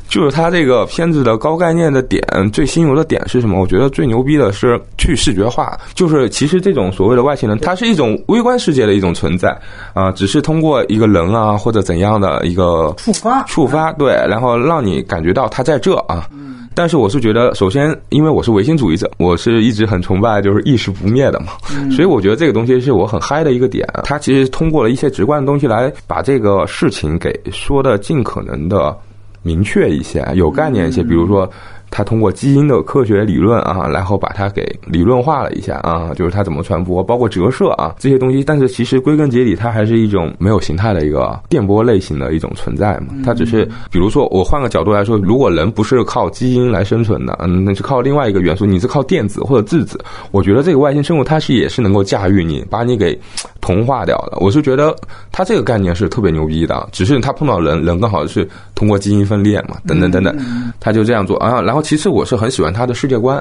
就是他这个片子的高概念的点，最新游的点是什么？我觉得最牛逼的是去视觉化，就是其实这种所谓的外星人，它是一种微观世界的一种存在啊，只是通过一个人啊或者怎样的一个触发，触发，对，然后让你感觉到他在这啊。但是我是觉得，首先，因为我是唯心主义者，我是一直很崇拜就是意识不灭的嘛，所以我觉得这个东西是我很嗨的一个点。它其实通过了一些直观的东西来把这个事情给说的尽可能的明确一些，有概念一些，比如说。他通过基因的科学理论啊，然后把它给理论化了一下啊，就是它怎么传播，包括折射啊这些东西。但是其实归根结底，它还是一种没有形态的一个电波类型的一种存在嘛。它只是，比如说我换个角度来说，如果人不是靠基因来生存的，嗯，那是靠另外一个元素，你是靠电子或者质子。我觉得这个外星生物它是也是能够驾驭你，把你给同化掉的。我是觉得他这个概念是特别牛逼的，只是他碰到人，人刚好是通过基因分裂嘛，等等等等，他就这样做啊，然后。其次，我是很喜欢他的世界观，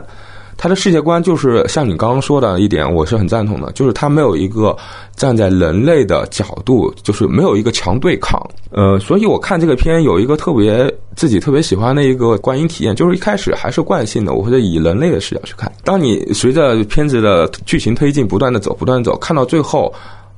他的世界观就是像你刚刚说的一点，我是很赞同的，就是他没有一个站在人类的角度，就是没有一个强对抗。呃，所以我看这个片有一个特别自己特别喜欢的一个观影体验，就是一开始还是惯性的，我会以人类的视角去看。当你随着片子的剧情推进，不断的走，不断的走，看到最后。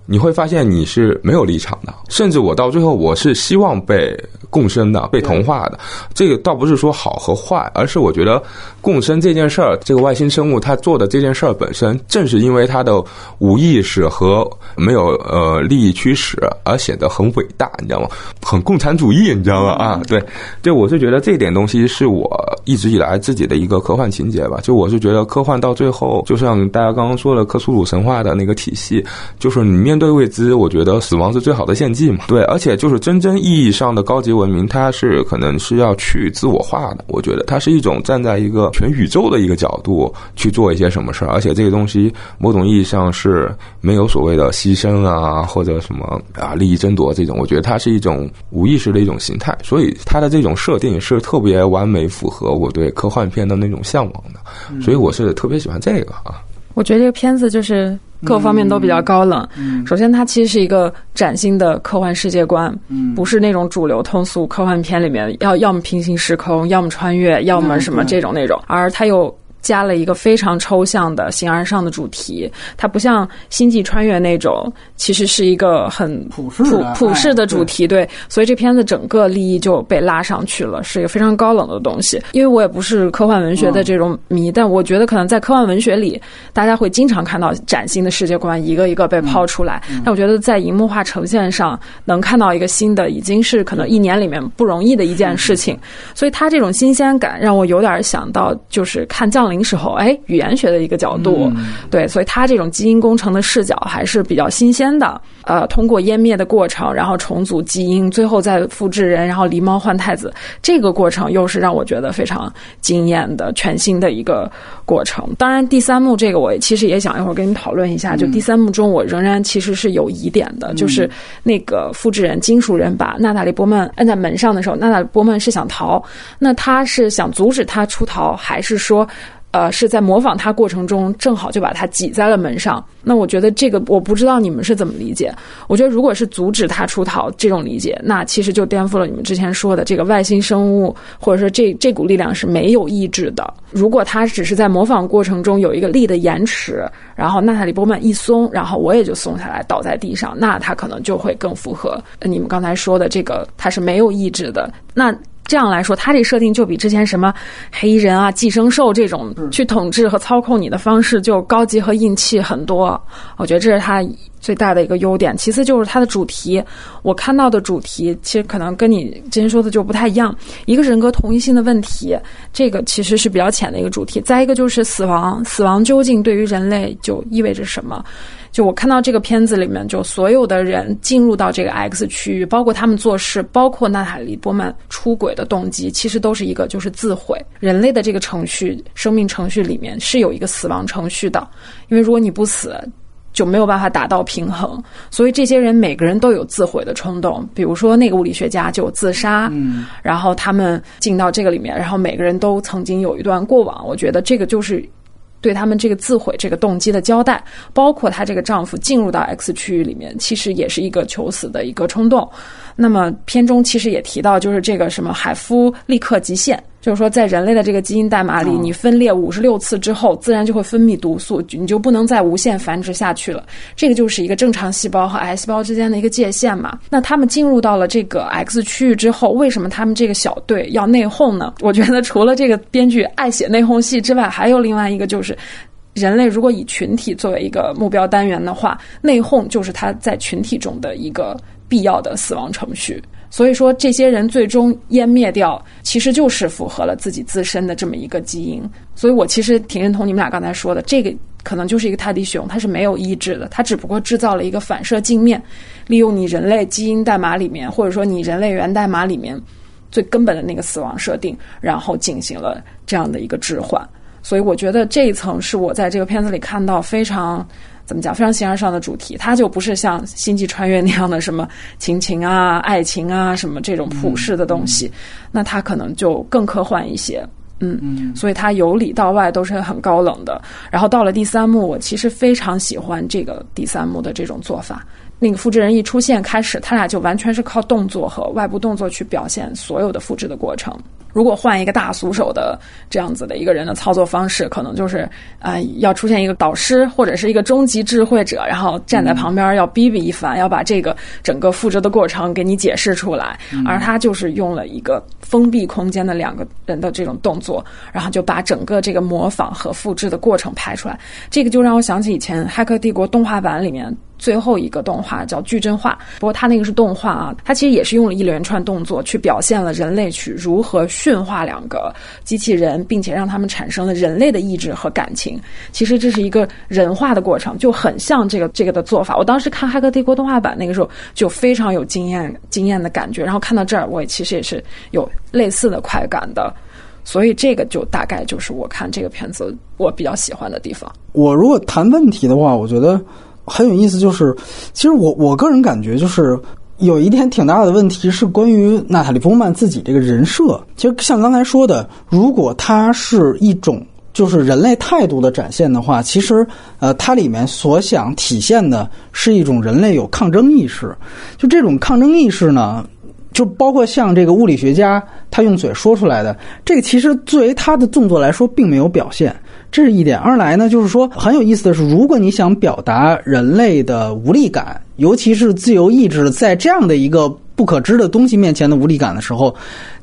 你会发现你是没有立场的，甚至我到最后我是希望被共生的、被同化的。这个倒不是说好和坏，而是我觉得共生这件事儿，这个外星生物它做的这件事儿本身，正是因为它的无意识和没有呃利益驱使而显得很伟大，你知道吗？[LAUGHS] 很共产主义，你知道吗？啊，对，对，我是觉得这点东西是我一直以来自己的一个科幻情节吧。就我是觉得科幻到最后，就像大家刚刚说的克苏鲁神话的那个体系，就是你面。对未知，我觉得死亡是最好的献祭嘛。对，而且就是真正意义上的高级文明，它是可能是要去自我化的。我觉得它是一种站在一个全宇宙的一个角度去做一些什么事儿，而且这个东西某种意义上是没有所谓的牺牲啊，或者什么啊利益争夺这种。我觉得它是一种无意识的一种形态，所以它的这种设定是特别完美符合我对科幻片的那种向往的。所以我是特别喜欢这个啊。我觉得这个片子就是各方面都比较高冷。首先，它其实是一个崭新的科幻世界观，不是那种主流通俗科幻片里面要要么平行时空，要么穿越，要么什么这种那种，而它又。加了一个非常抽象的形而上的主题，它不像《星际穿越》那种，其实是一个很普世普世的主题。对，所以这片子整个利益就被拉上去了，是一个非常高冷的东西。因为我也不是科幻文学的这种迷，但我觉得可能在科幻文学里，大家会经常看到崭新的世界观一个一个被抛出来。但我觉得在荧幕化呈现上，能看到一个新的，已经是可能一年里面不容易的一件事情。所以它这种新鲜感让我有点想到，就是看降。降临时候，哎，语言学的一个角度，对，所以他这种基因工程的视角还是比较新鲜的。呃，通过湮灭的过程，然后重组基因，最后再复制人，然后狸猫换太子，这个过程又是让我觉得非常惊艳的全新的一个过程。当然，第三幕这个我其实也想一会儿跟你讨论一下。就第三幕中，我仍然其实是有疑点的，就是那个复制人金属人把娜塔莉波曼摁在门上的时候，娜塔莉波曼是想逃，那他是想阻止他出逃，还是说？呃，是在模仿他过程中，正好就把他挤在了门上。那我觉得这个我不知道你们是怎么理解。我觉得如果是阻止他出逃这种理解，那其实就颠覆了你们之前说的这个外星生物，或者说这这股力量是没有意志的。如果他只是在模仿过程中有一个力的延迟，然后娜塔莉波曼一松，然后我也就松下来倒在地上，那他可能就会更符合你们刚才说的这个他是没有意志的。那。这样来说，它这设定就比之前什么黑衣人啊、寄生兽这种去统治和操控你的方式就高级和硬气很多。我觉得这是它最大的一个优点。其次就是它的主题，我看到的主题其实可能跟你之前说的就不太一样。一个是人格同一性的问题，这个其实是比较浅的一个主题。再一个就是死亡，死亡究竟对于人类就意味着什么？就我看到这个片子里面，就所有的人进入到这个 X 区域，包括他们做事，包括娜塔莉波曼出轨的动机，其实都是一个就是自毁。人类的这个程序，生命程序里面是有一个死亡程序的，因为如果你不死，就没有办法达到平衡。所以这些人每个人都有自毁的冲动，比如说那个物理学家就自杀，嗯，然后他们进到这个里面，然后每个人都曾经有一段过往。我觉得这个就是。对他们这个自毁这个动机的交代，包括她这个丈夫进入到 X 区域里面，其实也是一个求死的一个冲动。那么片中其实也提到，就是这个什么海夫利克极限。就是说，在人类的这个基因代码里，你分裂五十六次之后，自然就会分泌毒素，你就不能再无限繁殖下去了。这个就是一个正常细胞和癌细胞之间的一个界限嘛。那他们进入到了这个 X 区域之后，为什么他们这个小队要内讧呢？我觉得除了这个编剧爱写内讧戏之外，还有另外一个就是，人类如果以群体作为一个目标单元的话，内讧就是他在群体中的一个必要的死亡程序。所以说，这些人最终湮灭掉，其实就是符合了自己自身的这么一个基因。所以我其实挺认同你们俩刚才说的，这个可能就是一个泰迪熊，它是没有意志的，它只不过制造了一个反射镜面，利用你人类基因代码里面，或者说你人类源代码里面最根本的那个死亡设定，然后进行了这样的一个置换。所以我觉得这一层是我在这个片子里看到非常。怎么讲？非常形而上的主题，它就不是像《星际穿越》那样的什么亲情啊、爱情啊什么这种普世的东西，那它可能就更科幻一些。嗯嗯，所以它由里到外都是很高冷的。然后到了第三幕，我其实非常喜欢这个第三幕的这种做法。那个复制人一出现，开始他俩就完全是靠动作和外部动作去表现所有的复制的过程。如果换一个大俗手的这样子的一个人的操作方式，可能就是啊，要出现一个导师或者是一个终极智慧者，然后站在旁边要逼逼一番，要把这个整个复制的过程给你解释出来。而他就是用了一个封闭空间的两个人的这种动作，然后就把整个这个模仿和复制的过程拍出来。这个就让我想起以前《骇客帝国》动画版里面。最后一个动画叫矩阵化，不过它那个是动画啊，它其实也是用了一连串动作去表现了人类去如何驯化两个机器人，并且让他们产生了人类的意志和感情。其实这是一个人化的过程，就很像这个这个的做法。我当时看《骇客帝国》动画版那个时候就非常有经验经验的感觉，然后看到这儿我也其实也是有类似的快感的，所以这个就大概就是我看这个片子我比较喜欢的地方。我如果谈问题的话，我觉得。很有意思，就是其实我我个人感觉，就是有一点挺大的问题是关于娜塔莉波曼自己这个人设。其实像刚才说的，如果它是一种就是人类态度的展现的话，其实呃，它里面所想体现的是一种人类有抗争意识。就这种抗争意识呢，就包括像这个物理学家他用嘴说出来的，这个其实作为他的动作来说，并没有表现。这是一点。二来呢，就是说很有意思的是，如果你想表达人类的无力感，尤其是自由意志在这样的一个不可知的东西面前的无力感的时候，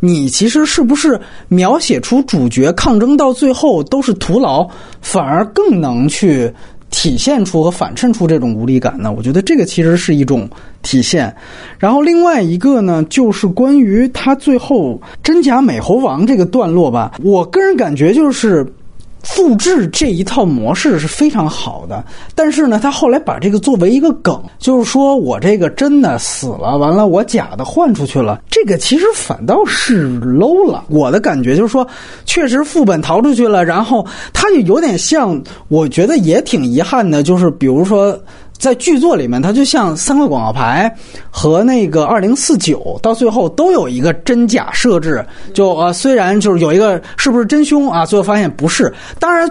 你其实是不是描写出主角抗争到最后都是徒劳，反而更能去体现出和反衬出这种无力感呢？我觉得这个其实是一种体现。然后另外一个呢，就是关于他最后真假美猴王这个段落吧，我个人感觉就是。复制这一套模式是非常好的，但是呢，他后来把这个作为一个梗，就是说我这个真的死了，完了我假的换出去了，这个其实反倒是 low 了。我的感觉就是说，确实副本逃出去了，然后他就有点像，我觉得也挺遗憾的，就是比如说。在剧作里面，它就像三块广告牌和那个二零四九，到最后都有一个真假设置。就呃，虽然就是有一个是不是真凶啊，最后发现不是。当然，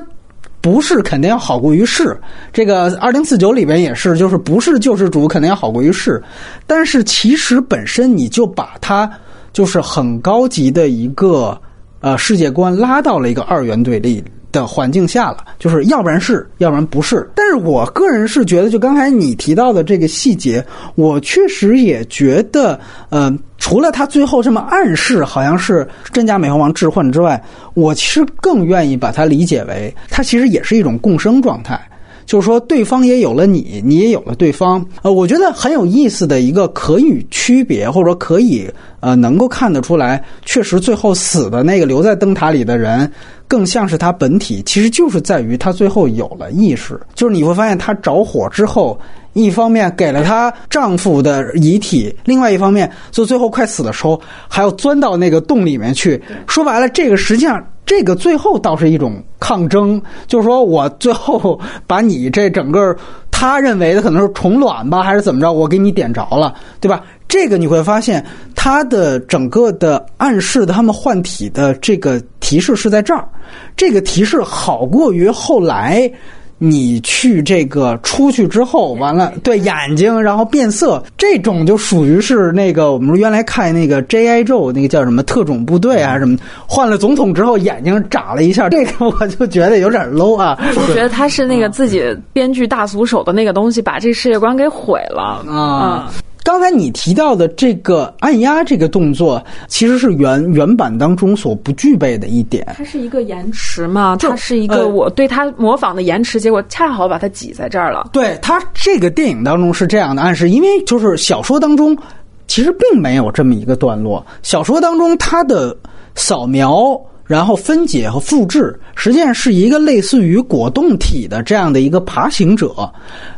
不是肯定要好过于是。这个二零四九里边也是，就是不是救世主肯定要好过于是。但是其实本身你就把它就是很高级的一个呃世界观拉到了一个二元对立。的环境下了，就是要不然是，要不然不是。但是我个人是觉得，就刚才你提到的这个细节，我确实也觉得，呃，除了他最后这么暗示好像是真假美猴王置换之外，我其实更愿意把它理解为，它其实也是一种共生状态。就是说，对方也有了你，你也有了对方。呃，我觉得很有意思的一个可以区别，或者说可以呃能够看得出来，确实最后死的那个留在灯塔里的人，更像是他本体，其实就是在于他最后有了意识。就是你会发现，他着火之后，一方面给了她丈夫的遗体，另外一方面，就最后快死的时候，还要钻到那个洞里面去。说白了，这个实际上。这个最后倒是一种抗争，就是说我最后把你这整个他认为的可能是虫卵吧，还是怎么着，我给你点着了，对吧？这个你会发现，他的整个的暗示的他们换体的这个提示是在这儿，这个提示好过于后来。你去这个出去之后，完了对眼睛，然后变色，这种就属于是那个我们原来看那个 J.I. Joe 那个叫什么特种部队啊什么，换了总统之后眼睛眨了一下，[LAUGHS] 这个我就觉得有点 low 啊。我觉得他是那个自己编剧大俗手的那个东西，把这世界观给毁了啊。刚才你提到的这个按压这个动作，其实是原原版当中所不具备的一点。它是一个延迟嘛？它是一个我对它模仿的延迟，结果恰好把它挤在这儿了。对它这个电影当中是这样的暗示，因为就是小说当中其实并没有这么一个段落。小说当中它的扫描。然后分解和复制，实际上是一个类似于果冻体的这样的一个爬行者，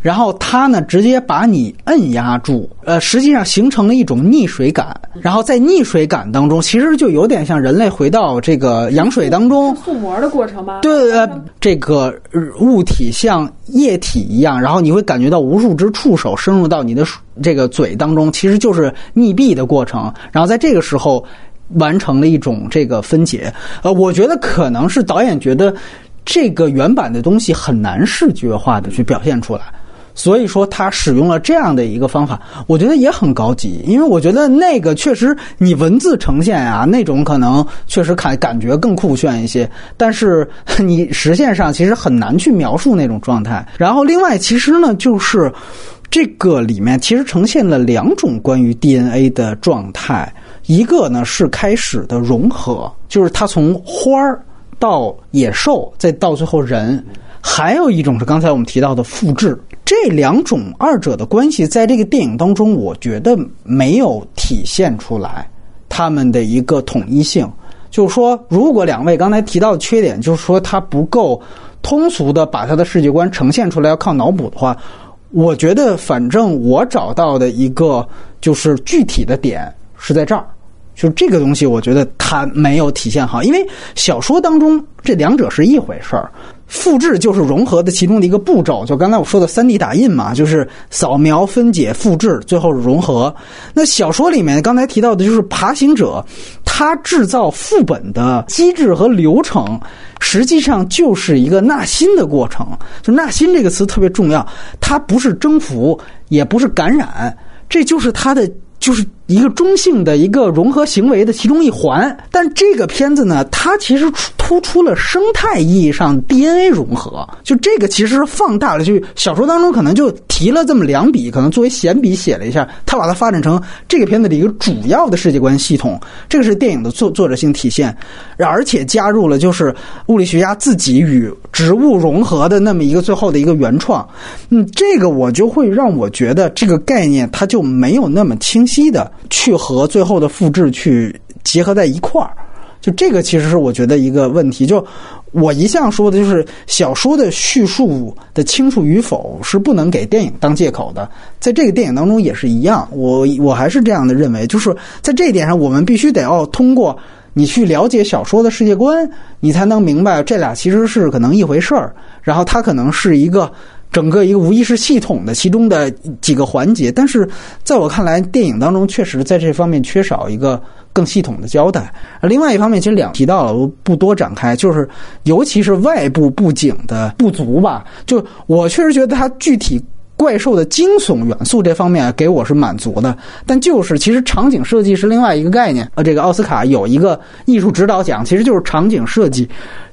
然后它呢直接把你摁压住，呃，实际上形成了一种溺水感，然后在溺水感当中，其实就有点像人类回到这个羊水当中塑模的过程吗？对，呃，这个物体像液体一样，然后你会感觉到无数只触手深入到你的这个嘴当中，其实就是溺毙的过程，然后在这个时候。完成了一种这个分解，呃，我觉得可能是导演觉得这个原版的东西很难视觉化的去表现出来，所以说他使用了这样的一个方法，我觉得也很高级，因为我觉得那个确实你文字呈现啊，那种可能确实感感觉更酷炫一些，但是你实现上其实很难去描述那种状态。然后另外，其实呢，就是这个里面其实呈现了两种关于 DNA 的状态。一个呢是开始的融合，就是它从花儿到野兽，再到最后人；还有一种是刚才我们提到的复制。这两种二者的关系，在这个电影当中，我觉得没有体现出来他们的一个统一性。就是说，如果两位刚才提到的缺点，就是说它不够通俗的把他的世界观呈现出来，要靠脑补的话，我觉得反正我找到的一个就是具体的点是在这儿。就这个东西，我觉得它没有体现好，因为小说当中这两者是一回事儿，复制就是融合的其中的一个步骤。就刚才我说的三 D 打印嘛，就是扫描、分解、复制，最后融合。那小说里面刚才提到的就是爬行者，他制造副本的机制和流程，实际上就是一个纳新的过程。就纳新这个词特别重要，它不是征服，也不是感染，这就是它的。就是一个中性的一个融合行为的其中一环，但这个片子呢，它其实突出了生态意义上 DNA 融合。就这个其实放大了，就小说当中可能就提了这么两笔，可能作为闲笔写了一下，他把它发展成这个片子的一个主要的世界观系统。这个是电影的作作者性体现，而且加入了就是物理学家自己与植物融合的那么一个最后的一个原创。嗯，这个我就会让我觉得这个概念它就没有那么清晰。的去和最后的复制去结合在一块儿，就这个其实是我觉得一个问题。就我一向说的就是小说的叙述的清楚与否是不能给电影当借口的，在这个电影当中也是一样。我我还是这样的认为，就是在这一点上，我们必须得要通过你去了解小说的世界观，你才能明白这俩其实是可能一回事儿，然后它可能是一个。整个一个无意识系统的其中的几个环节，但是在我看来，电影当中确实在这方面缺少一个更系统的交代。另外一方面，其实两提到了，我不多展开，就是尤其是外部布景的不足吧。就我确实觉得它具体怪兽的惊悚元素这方面给我是满足的，但就是其实场景设计是另外一个概念。呃，这个奥斯卡有一个艺术指导奖，其实就是场景设计。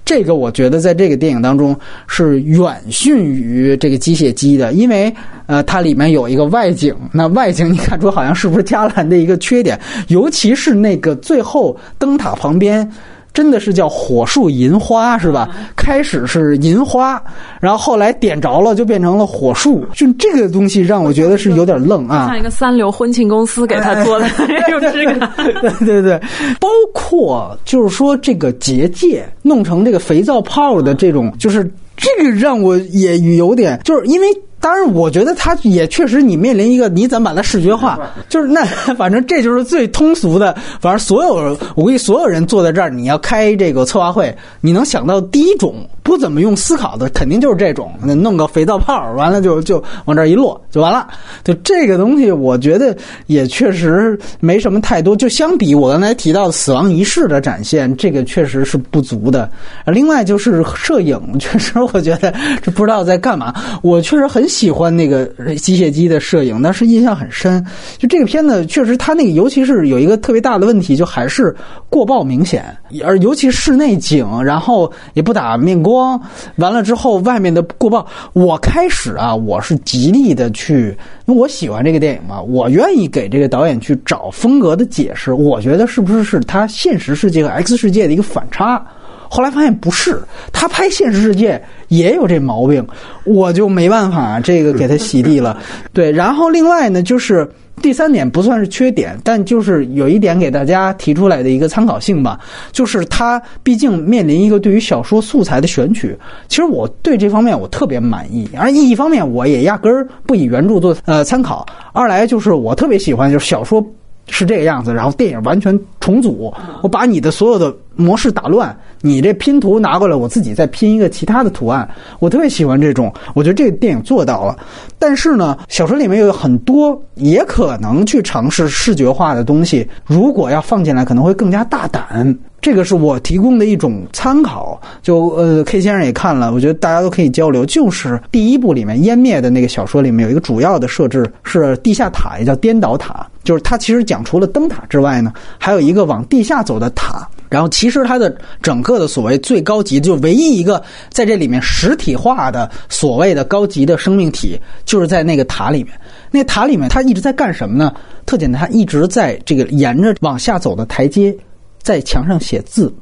这个我觉得在这个电影当中是远逊于这个机械姬的，因为呃，它里面有一个外景，那外景你看出好像是不是加兰的一个缺点，尤其是那个最后灯塔旁边。真的是叫火树银花是吧？开始是银花，然后后来点着了就变成了火树，就这个东西让我觉得是有点愣啊。像一个三流婚庆公司给他做的 [LAUGHS] 有质感。对对对，包括就是说这个结界弄成这个肥皂泡的这种，就是这个让我也有点，就是因为。当然，我觉得它也确实，你面临一个你怎么把它视觉化，[LAUGHS] 就是那 [LAUGHS] 反正这就是最通俗的。反正所有我估计所有人坐在这儿，你要开这个策划会，你能想到第一种不怎么用思考的，肯定就是这种，弄个肥皂泡，完了就就往这一落就完了。就这个东西，我觉得也确实没什么太多。就相比我刚才提到的死亡仪式的展现，这个确实是不足的。另外就是摄影，确实我觉得这不知道在干嘛。我确实很。喜欢那个机械机的摄影，但是印象很深。就这个片子，确实它那个，尤其是有一个特别大的问题，就还是过曝明显，而尤其室内景，然后也不打面光，光完了之后外面的过曝。我开始啊，我是极力的去，因为我喜欢这个电影嘛，我愿意给这个导演去找风格的解释。我觉得是不是是他现实世界和 X 世界的一个反差？后来发现不是，他拍现实世界也有这毛病，我就没办法这个给他洗地了。对，然后另外呢，就是第三点不算是缺点，但就是有一点给大家提出来的一个参考性吧，就是他毕竟面临一个对于小说素材的选取。其实我对这方面我特别满意，而一方面我也压根儿不以原著做呃参考，二来就是我特别喜欢就是小说是这个样子，然后电影完全重组，我把你的所有的模式打乱。你这拼图拿过来，我自己再拼一个其他的图案。我特别喜欢这种，我觉得这个电影做到了。但是呢，小说里面有很多也可能去尝试视觉化的东西，如果要放进来，可能会更加大胆。这个是我提供的一种参考。就呃，K 先生也看了，我觉得大家都可以交流。就是第一部里面湮灭的那个小说里面有一个主要的设置是地下塔，也叫颠倒塔。就是它其实讲除了灯塔之外呢，还有一个往地下走的塔。然后其实它的整个的所谓最高级，就唯一一个在这里面实体化的所谓的高级的生命体，就是在那个塔里面。那塔里面它一直在干什么呢？特简单，它一直在这个沿着往下走的台阶，在墙上写字，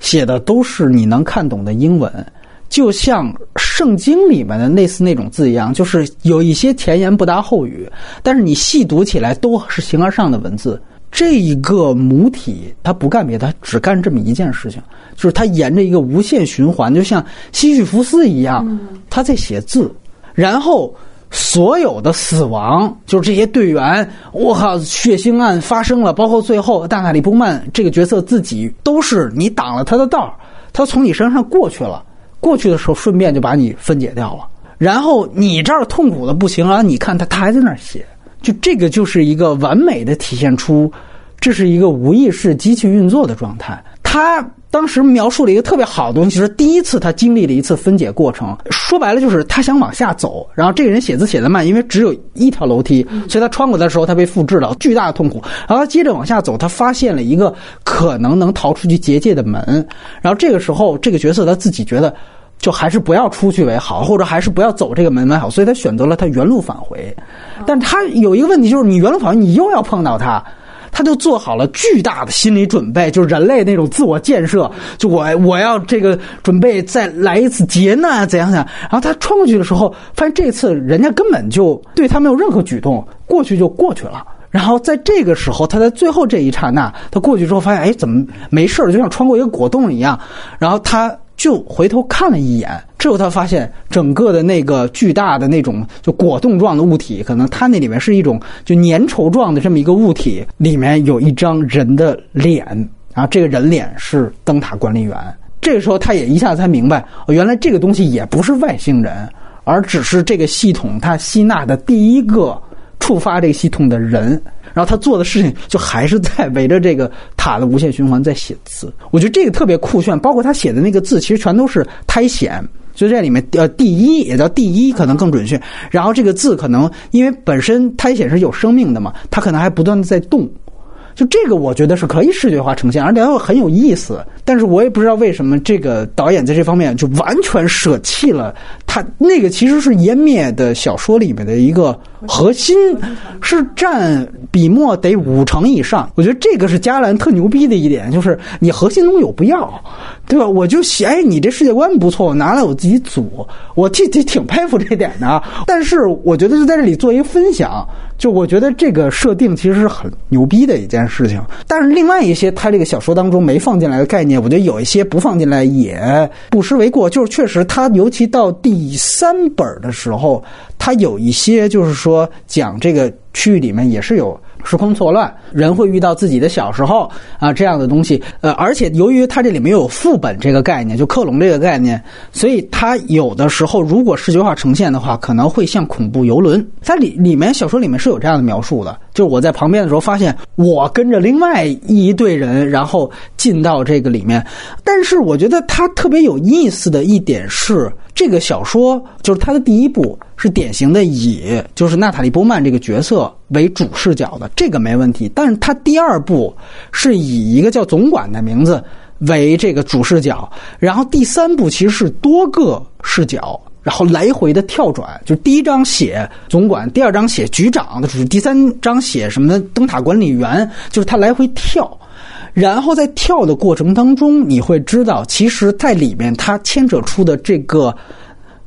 写的都是你能看懂的英文，就像圣经里面的类似那种字一样，就是有一些前言不搭后语，但是你细读起来都是形而上的文字。这一个母体，它不干别的，它只干这么一件事情，就是它沿着一个无限循环，就像西绪福斯一样，他在写字。然后所有的死亡，就是这些队员，我靠，血腥案发生了，包括最后大卡利波曼这个角色自己，都是你挡了他的道他从你身上过去了，过去的时候顺便就把你分解掉了。然后你这儿痛苦的不行了，你看他他还在那儿写。就这个就是一个完美的体现出，这是一个无意识机器运作的状态。他当时描述了一个特别好的东西，就是第一次他经历了一次分解过程。说白了就是他想往下走，然后这个人写字写得慢，因为只有一条楼梯，所以他穿过的时候他被复制了，巨大的痛苦。然后他接着往下走，他发现了一个可能能逃出去结界的门。然后这个时候，这个角色他自己觉得。就还是不要出去为好，或者还是不要走这个门为好，所以他选择了他原路返回。但他有一个问题，就是你原路返回，你又要碰到他，他就做好了巨大的心理准备，就是人类那种自我建设，就我我要这个准备再来一次劫难怎样怎样。然后他穿过去的时候，发现这次人家根本就对他没有任何举动，过去就过去了。然后在这个时候，他在最后这一刹那，他过去之后发现，哎，怎么没事，就像穿过一个果冻一样。然后他就回头看了一眼，之后他发现整个的那个巨大的那种就果冻状的物体，可能它那里面是一种就粘稠状的这么一个物体，里面有一张人的脸，然后这个人脸是灯塔管理员。这个时候，他也一下子才明白，原来这个东西也不是外星人，而只是这个系统它吸纳的第一个触发这个系统的人。然后他做的事情就还是在围着这个塔的无限循环在写字。我觉得这个特别酷炫，包括他写的那个字，其实全都是苔藓，就在里面呃，第一也叫第一，可能更准确。然后这个字可能因为本身苔藓是有生命的嘛，它可能还不断的在动。就这个，我觉得是可以视觉化呈现，而且又很有意思。但是我也不知道为什么这个导演在这方面就完全舍弃了他那个其实是湮灭的小说里面的一个核心，是占笔墨得五成以上。我觉得这个是加兰特牛逼的一点，就是你核心东西我不要，对吧？我就写，哎，你这世界观不错，我拿来我自己组，我挺挺挺佩服这点的。但是我觉得就在这里做一个分享。就我觉得这个设定其实是很牛逼的一件事情，但是另外一些他这个小说当中没放进来的概念，我觉得有一些不放进来也不失为过。就是确实，他尤其到第三本的时候，他有一些就是说讲这个区域里面也是有。时空错乱，人会遇到自己的小时候啊，这样的东西。呃，而且由于它这里面有副本这个概念，就克隆这个概念，所以它有的时候如果视觉化呈现的话，可能会像恐怖游轮。它里里面小说里面是有这样的描述的，就是我在旁边的时候发现，我跟着另外一队人，然后进到这个里面。但是我觉得它特别有意思的一点是。这个小说就是它的第一部，是典型的以就是娜塔莉波曼这个角色为主视角的，这个没问题。但是它第二部是以一个叫总管的名字为这个主视角，然后第三部其实是多个视角，然后来回的跳转。就是第一章写总管，第二章写局长的主，第三章写什么灯塔管理员，就是他来回跳。然后在跳的过程当中，你会知道，其实，在里面他牵扯出的这个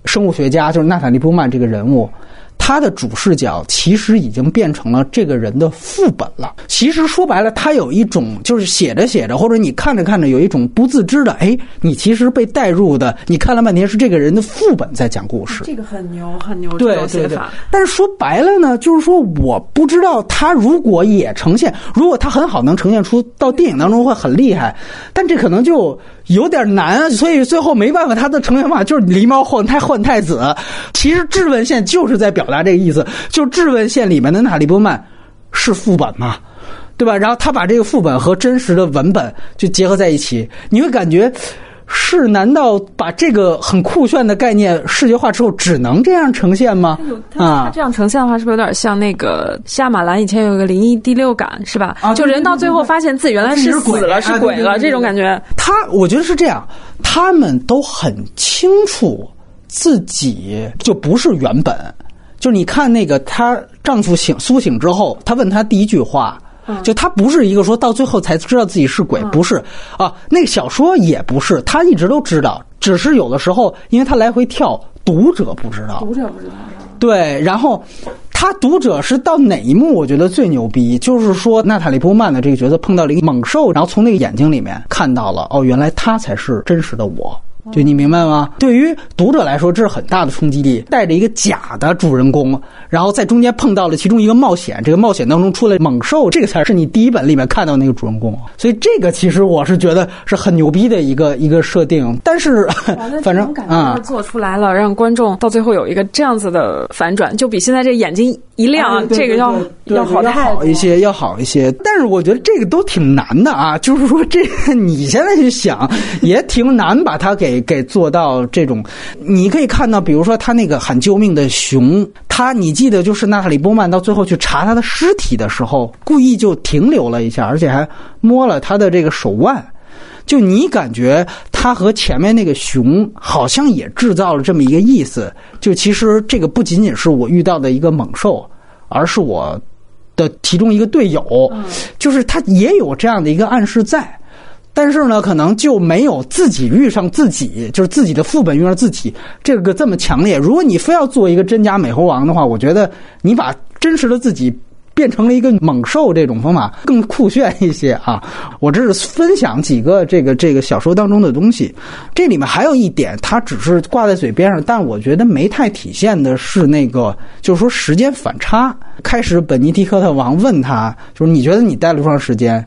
生物学家，就是娜塔莉波曼这个人物。他的主视角其实已经变成了这个人的副本了。其实说白了，他有一种就是写着写着，或者你看着看着，有一种不自知的，哎，你其实被带入的。你看了半天是这个人的副本在讲故事，这个很牛，很牛。对对对。但是说白了呢，就是说我不知道他如果也呈现，如果他很好能呈现出到电影当中会很厉害，但这可能就。有点难，所以最后没办法，他的成员法就是狸猫换太换太子。其实质问线就是在表达这个意思，就质问线里面的娜莉波曼是副本嘛，对吧？然后他把这个副本和真实的文本就结合在一起，你会感觉。是？难道把这个很酷炫的概念视觉化之后，只能这样呈现吗？啊，这样呈现的话，是不是有点像那个夏马兰以前有个灵异第六感，是吧？啊就人到最后发现自己原来是死了，是鬼了，这种感觉。他，我觉得是这样，他们都很清楚自己就不是原本。就是你看那个，她丈夫醒苏醒之后，她问他第一句话。就他不是一个说到最后才知道自己是鬼，不是啊。那个小说也不是，他一直都知道，只是有的时候因为他来回跳，读者不知道。读者不知道。对，然后他读者是到哪一幕？我觉得最牛逼，就是说娜塔莉波曼的这个角色碰到了一个猛兽，然后从那个眼睛里面看到了，哦，原来他才是真实的我。就你明白吗？对于读者来说，这是很大的冲击力。带着一个假的主人公，然后在中间碰到了其中一个冒险，这个冒险当中出来猛兽，这个才是你第一本里面看到那个主人公。所以这个其实我是觉得是很牛逼的一个 [LAUGHS] 一个设定。但是 [LAUGHS] 反正啊，做出来了，让观众到最后有一个这样子的反转，就比现在这眼睛一亮，这个要要好好一些，要好一些。但是我觉得这个都挺难的啊，[LAUGHS] 就是说这你现在去想也挺难把它给。给做到这种，你可以看到，比如说他那个喊救命的熊，他你记得就是娜塔莉波曼到最后去查他的尸体的时候，故意就停留了一下，而且还摸了他的这个手腕，就你感觉他和前面那个熊好像也制造了这么一个意思，就其实这个不仅仅是我遇到的一个猛兽，而是我的其中一个队友，就是他也有这样的一个暗示在。但是呢，可能就没有自己遇上自己，就是自己的副本遇上自己这个这么强烈。如果你非要做一个真假美猴王的话，我觉得你把真实的自己变成了一个猛兽这种方法更酷炫一些啊。[LAUGHS] 我这是分享几个这个这个小说当中的东西，这里面还有一点，它只是挂在嘴边上，但我觉得没太体现的是那个，就是说时间反差。开始本尼迪克特王问他，就是你觉得你待了多长时间？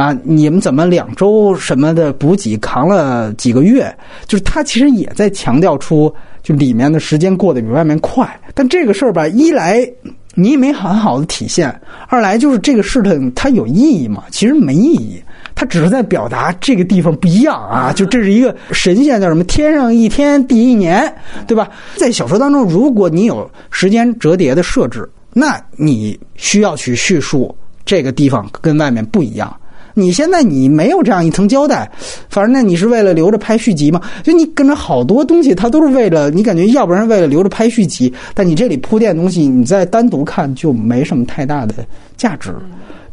啊，你们怎么两周什么的补给扛了几个月？就是他其实也在强调出，就里面的时间过得比外面快。但这个事儿吧，一来你也没很好的体现，二来就是这个事情它有意义吗？其实没意义，它只是在表达这个地方不一样啊。[LAUGHS] 就这是一个神仙叫什么？天上一天，地一年，对吧？在小说当中，如果你有时间折叠的设置，那你需要去叙述这个地方跟外面不一样。你现在你没有这样一层交代，反正那你是为了留着拍续集嘛？就你跟着好多东西，它都是为了你感觉，要不然为了留着拍续集，但你这里铺垫东西，你再单独看就没什么太大的价值。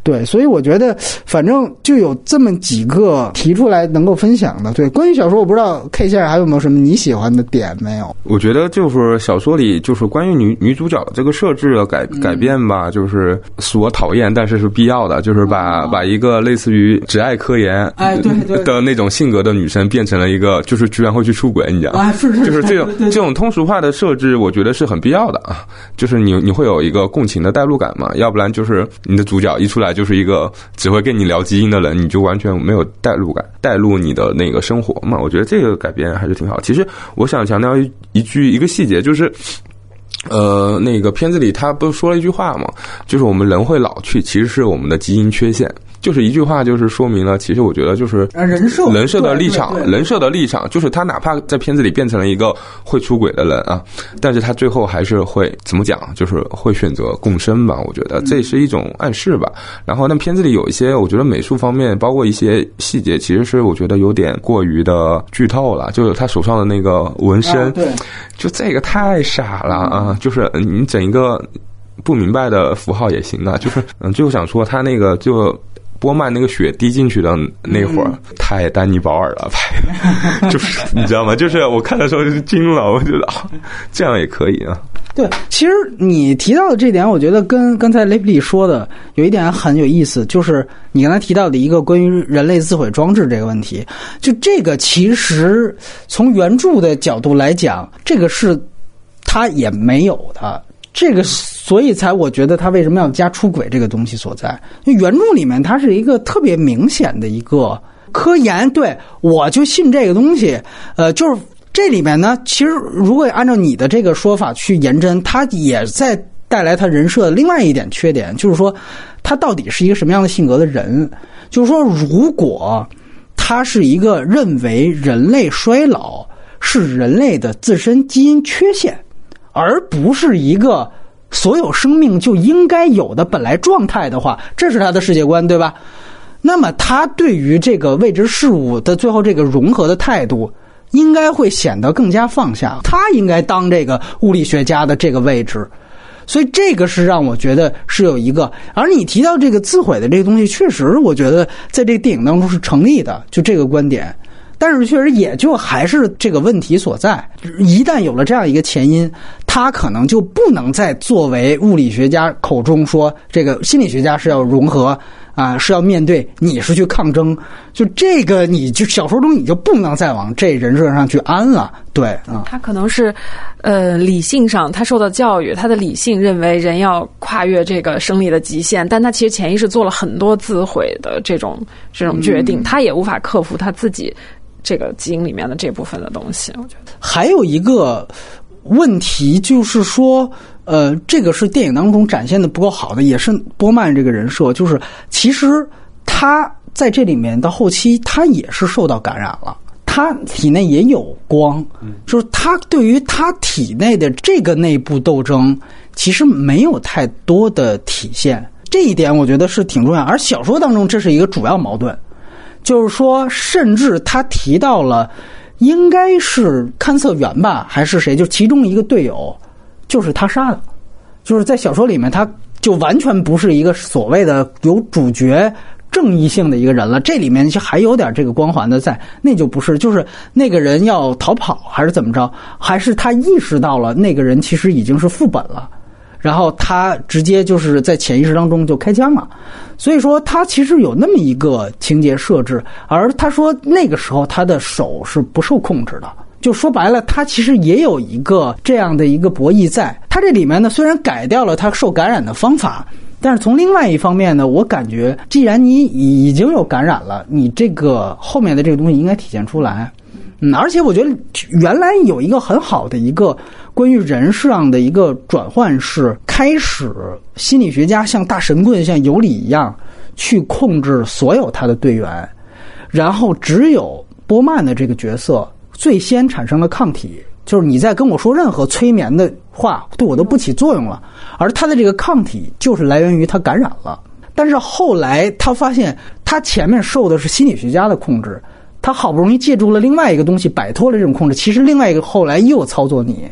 对，所以我觉得，反正就有这么几个提出来能够分享的。对，关于小说，我不知道 K 先生还有没有什么你喜欢的点没有？我觉得就是小说里就是关于女女主角的这个设置的改改变吧，就是所讨厌但是是必要的，就是把把一个类似于只爱科研哎对对 [LAUGHS] 的那种性格的女生变成了一个就是居然会去出轨，你知道吗？啊，是是，就是这种这种通俗化的设置，我觉得是很必要的啊。就是你你会有一个共情的代入感嘛，要不然就是你的主角一出来就是一个只会跟你聊基因的人，你就完全没有代入感，带入你的那个生活嘛。我觉得这个改编还是挺好。其实我想强调一一句一个细节，就是。呃，那个片子里他不是说了一句话吗？就是我们人会老去，其实是我们的基因缺陷。就是一句话，就是说明了，其实我觉得就是啊人设人设的立场人设的立场，就是他哪怕在片子里变成了一个会出轨的人啊，但是他最后还是会怎么讲？就是会选择共生吧。我觉得这是一种暗示吧。然后那片子里有一些，我觉得美术方面，包括一些细节，其实是我觉得有点过于的剧透了。就是他手上的那个纹身，啊对就这个太傻了啊！就是你整一个不明白的符号也行啊，就是嗯，最后想说他那个就。波曼那个血滴进去的那会儿，太丹尼保尔了拍的，[LAUGHS] 就是你知道吗？就是我看的时候就惊了，我觉得啊，这样也可以啊。对，其实你提到的这点，我觉得跟刚才雷普利说的有一点很有意思，就是你刚才提到的一个关于人类自毁装置这个问题。就这个，其实从原著的角度来讲，这个是他也没有的。这个，所以才我觉得他为什么要加出轨这个东西所在？因为原著里面它是一个特别明显的一个科研，对我就信这个东西。呃，就是这里面呢，其实如果按照你的这个说法去延伸，他也在带来他人设的另外一点缺点，就是说他到底是一个什么样的性格的人？就是说，如果他是一个认为人类衰老是人类的自身基因缺陷。而不是一个所有生命就应该有的本来状态的话，这是他的世界观，对吧？那么他对于这个未知事物的最后这个融合的态度，应该会显得更加放下。他应该当这个物理学家的这个位置，所以这个是让我觉得是有一个。而你提到这个自毁的这个东西，确实我觉得在这个电影当中是成立的，就这个观点。但是确实也就还是这个问题所在。一旦有了这样一个前因，他可能就不能再作为物理学家口中说这个心理学家是要融合啊，是要面对，你是去抗争。就这个，你就小说中你就不能再往这人设上去安了。对啊，他可能是呃理性上他受到教育，他的理性认为人要跨越这个生理的极限，但他其实潜意识做了很多自毁的这种这种决定，他也无法克服他自己。这个基因里面的这部分的东西，我觉得还有一个问题就是说，呃，这个是电影当中展现的不够好的，也是波曼这个人设，就是其实他在这里面到后期，他也是受到感染了，他体内也有光，就是他对于他体内的这个内部斗争，其实没有太多的体现，这一点我觉得是挺重要，而小说当中这是一个主要矛盾。就是说，甚至他提到了，应该是勘测员吧，还是谁？就其中一个队友，就是他杀的。就是在小说里面，他就完全不是一个所谓的有主角正义性的一个人了。这里面就还有点这个光环的在，那就不是，就是那个人要逃跑，还是怎么着？还是他意识到了那个人其实已经是副本了。然后他直接就是在潜意识当中就开枪了。所以说，他其实有那么一个情节设置，而他说那个时候他的手是不受控制的。就说白了，他其实也有一个这样的一个博弈在。他这里面呢，虽然改掉了他受感染的方法，但是从另外一方面呢，我感觉既然你已经有感染了，你这个后面的这个东西应该体现出来。嗯，而且我觉得原来有一个很好的一个关于人上的一个转换是，开始心理学家像大神棍、像尤里一样去控制所有他的队员，然后只有波曼的这个角色最先产生了抗体，就是你在跟我说任何催眠的话，对我都不起作用了，而他的这个抗体就是来源于他感染了。但是后来他发现，他前面受的是心理学家的控制。他好不容易借助了另外一个东西摆脱了这种控制，其实另外一个后来又操作你，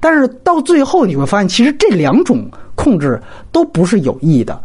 但是到最后你会发现，其实这两种控制都不是有意的，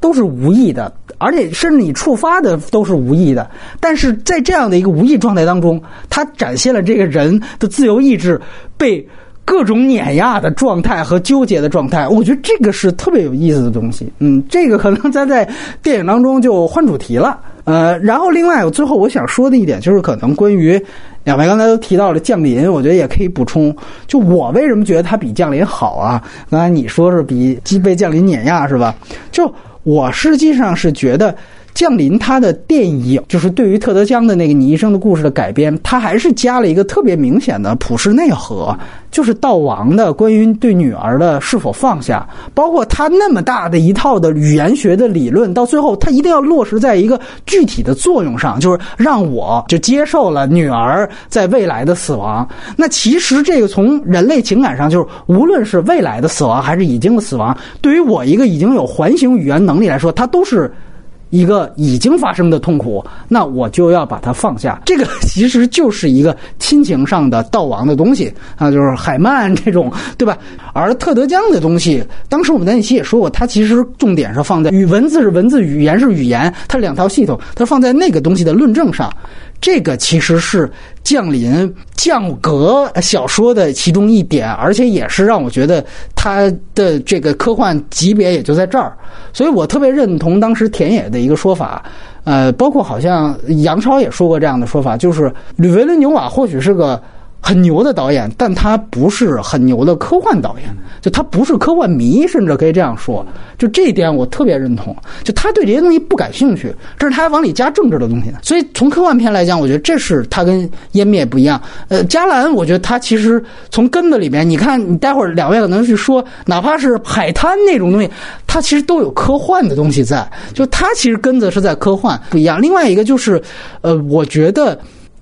都是无意的，而且甚至你触发的都是无意的。但是在这样的一个无意状态当中，它展现了这个人的自由意志被各种碾压的状态和纠结的状态。我觉得这个是特别有意思的东西。嗯，这个可能咱在电影当中就换主题了。呃，然后另外，我最后我想说的一点就是，可能关于两位刚才都提到了降临，我觉得也可以补充。就我为什么觉得它比降临好啊？刚才你说是比被降临碾压是吧？就我实际上是觉得。降临它的电影就是对于特德·江的那个你一生的故事的改编，它还是加了一个特别明显的普世内核，就是道王的关于对女儿的是否放下，包括他那么大的一套的语言学的理论，到最后他一定要落实在一个具体的作用上，就是让我就接受了女儿在未来的死亡。那其实这个从人类情感上，就是无论是未来的死亡还是已经的死亡，对于我一个已经有环形语言能力来说，它都是。一个已经发生的痛苦，那我就要把它放下。这个 [LAUGHS] 其实就是一个亲情上的悼亡的东西啊，就是海曼这种，对吧？而特德·江的东西，当时我们在一起也说过，它其实重点是放在语文字是文字，语言是语言，它两套系统，它放在那个东西的论证上。这个其实是降临降格小说的其中一点，而且也是让我觉得它的这个科幻级别也就在这儿。所以我特别认同当时田野的一个说法，呃，包括好像杨超也说过这样的说法，就是吕维伦牛马或许是个。很牛的导演，但他不是很牛的科幻导演，就他不是科幻迷，甚至可以这样说。就这一点，我特别认同。就他对这些东西不感兴趣，这是他往里加政治的东西。所以从科幻片来讲，我觉得这是他跟湮灭不一样。呃，加兰，我觉得他其实从根子里面，你看，你待会儿两位可能去说，哪怕是海滩那种东西，它其实都有科幻的东西在。就他其实根子是在科幻不一样。另外一个就是，呃，我觉得。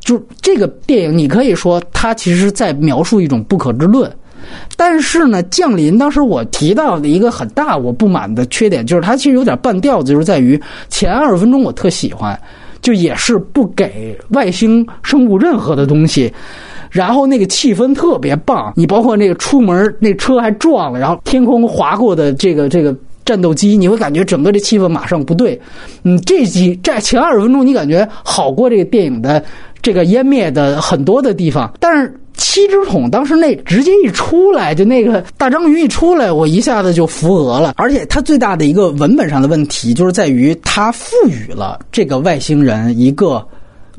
就这个电影，你可以说它其实是在描述一种不可知论，但是呢，降临当时我提到的一个很大我不满的缺点，就是它其实有点半吊子，就是在于前二十分钟我特喜欢，就也是不给外星生物任何的东西，然后那个气氛特别棒，你包括那个出门那车还撞了，然后天空划过的这个这个。战斗机，你会感觉整个这气氛马上不对。嗯，这几在前二十分钟，你感觉好过这个电影的这个湮灭的很多的地方。但是七只桶当时那直接一出来，就那个大章鱼一出来，我一下子就扶额了。而且它最大的一个文本上的问题，就是在于它赋予了这个外星人一个。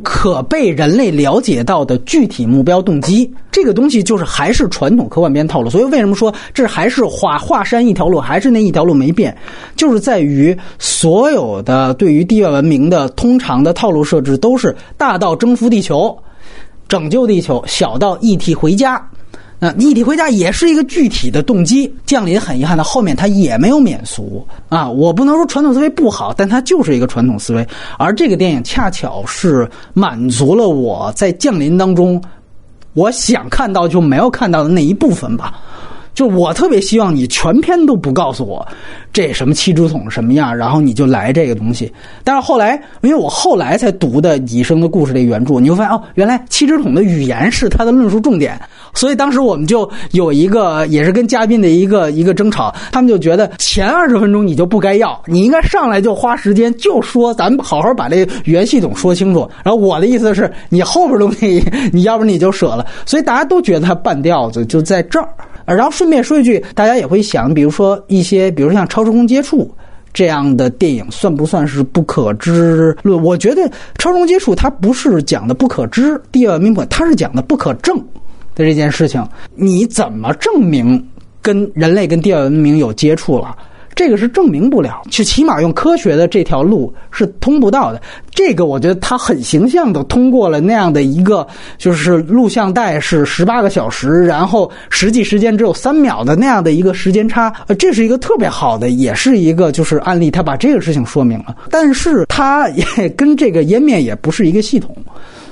可被人类了解到的具体目标动机，这个东西就是还是传统科幻片套路。所以为什么说这还是华华山一条路，还是那一条路没变？就是在于所有的对于地外文明的通常的套路设置都是大到征服地球、拯救地球，小到一体回家。那一体回家也是一个具体的动机。降临很遗憾的后面他也没有免俗啊，我不能说传统思维不好，但它就是一个传统思维。而这个电影恰巧是满足了我在降临当中我想看到就没有看到的那一部分吧。就我特别希望你全篇都不告诉我这什么七支筒什么样，然后你就来这个东西。但是后来，因为我后来才读的《蚁生的故事》的原著，你会发现哦，原来七支筒的语言是他的论述重点。所以当时我们就有一个，也是跟嘉宾的一个一个争吵，他们就觉得前二十分钟你就不该要，你应该上来就花时间就说咱们好好把这语言系统说清楚。然后我的意思是你后边东西，你要不然你就舍了。所以大家都觉得他半吊子就在这儿。然后顺便说一句，大家也会想，比如说一些，比如像《超时空接触》这样的电影，算不算是不可知论？我觉得《超时空接触》它不是讲的不可知，第二名本它是讲的不可证的这件事情。你怎么证明跟人类跟第二文明有接触了？这个是证明不了，就起码用科学的这条路是通不到的。这个我觉得他很形象的通过了那样的一个，就是录像带是十八个小时，然后实际时间只有三秒的那样的一个时间差，呃，这是一个特别好的，也是一个就是案例，他把这个事情说明了。但是它也跟这个湮灭也不是一个系统。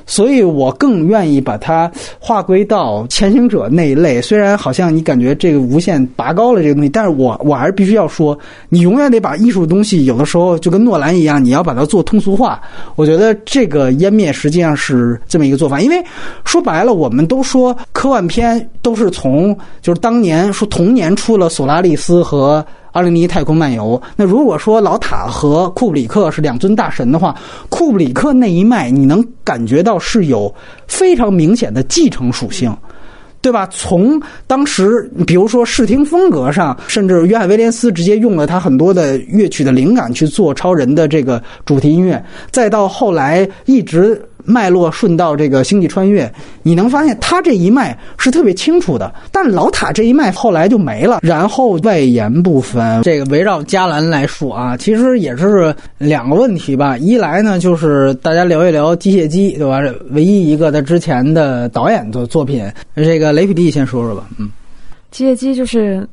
所以我更愿意把它划归到前行者那一类。虽然好像你感觉这个无限拔高了这个东西，但是我我还是必须要说，你永远得把艺术东西有的时候就跟诺兰一样，你要把它做通俗化。我觉得这个湮灭实际上是这么一个做法，因为说白了，我们都说科幻片都是从就是当年说同年出了《索拉利斯》和。二零零一太空漫游。那如果说老塔和库布里克是两尊大神的话，库布里克那一脉你能感觉到是有非常明显的继承属性，对吧？从当时比如说视听风格上，甚至约翰威廉斯直接用了他很多的乐曲的灵感去做超人的这个主题音乐，再到后来一直。脉络顺到这个星际穿越，你能发现他这一脉是特别清楚的，但老塔这一脉后来就没了。然后外延部分，这个围绕加兰来说啊，其实也是两个问题吧。一来呢，就是大家聊一聊机械姬，对吧？唯一一个在之前的导演的作品，这个雷普利先说说吧。嗯，机械姬就是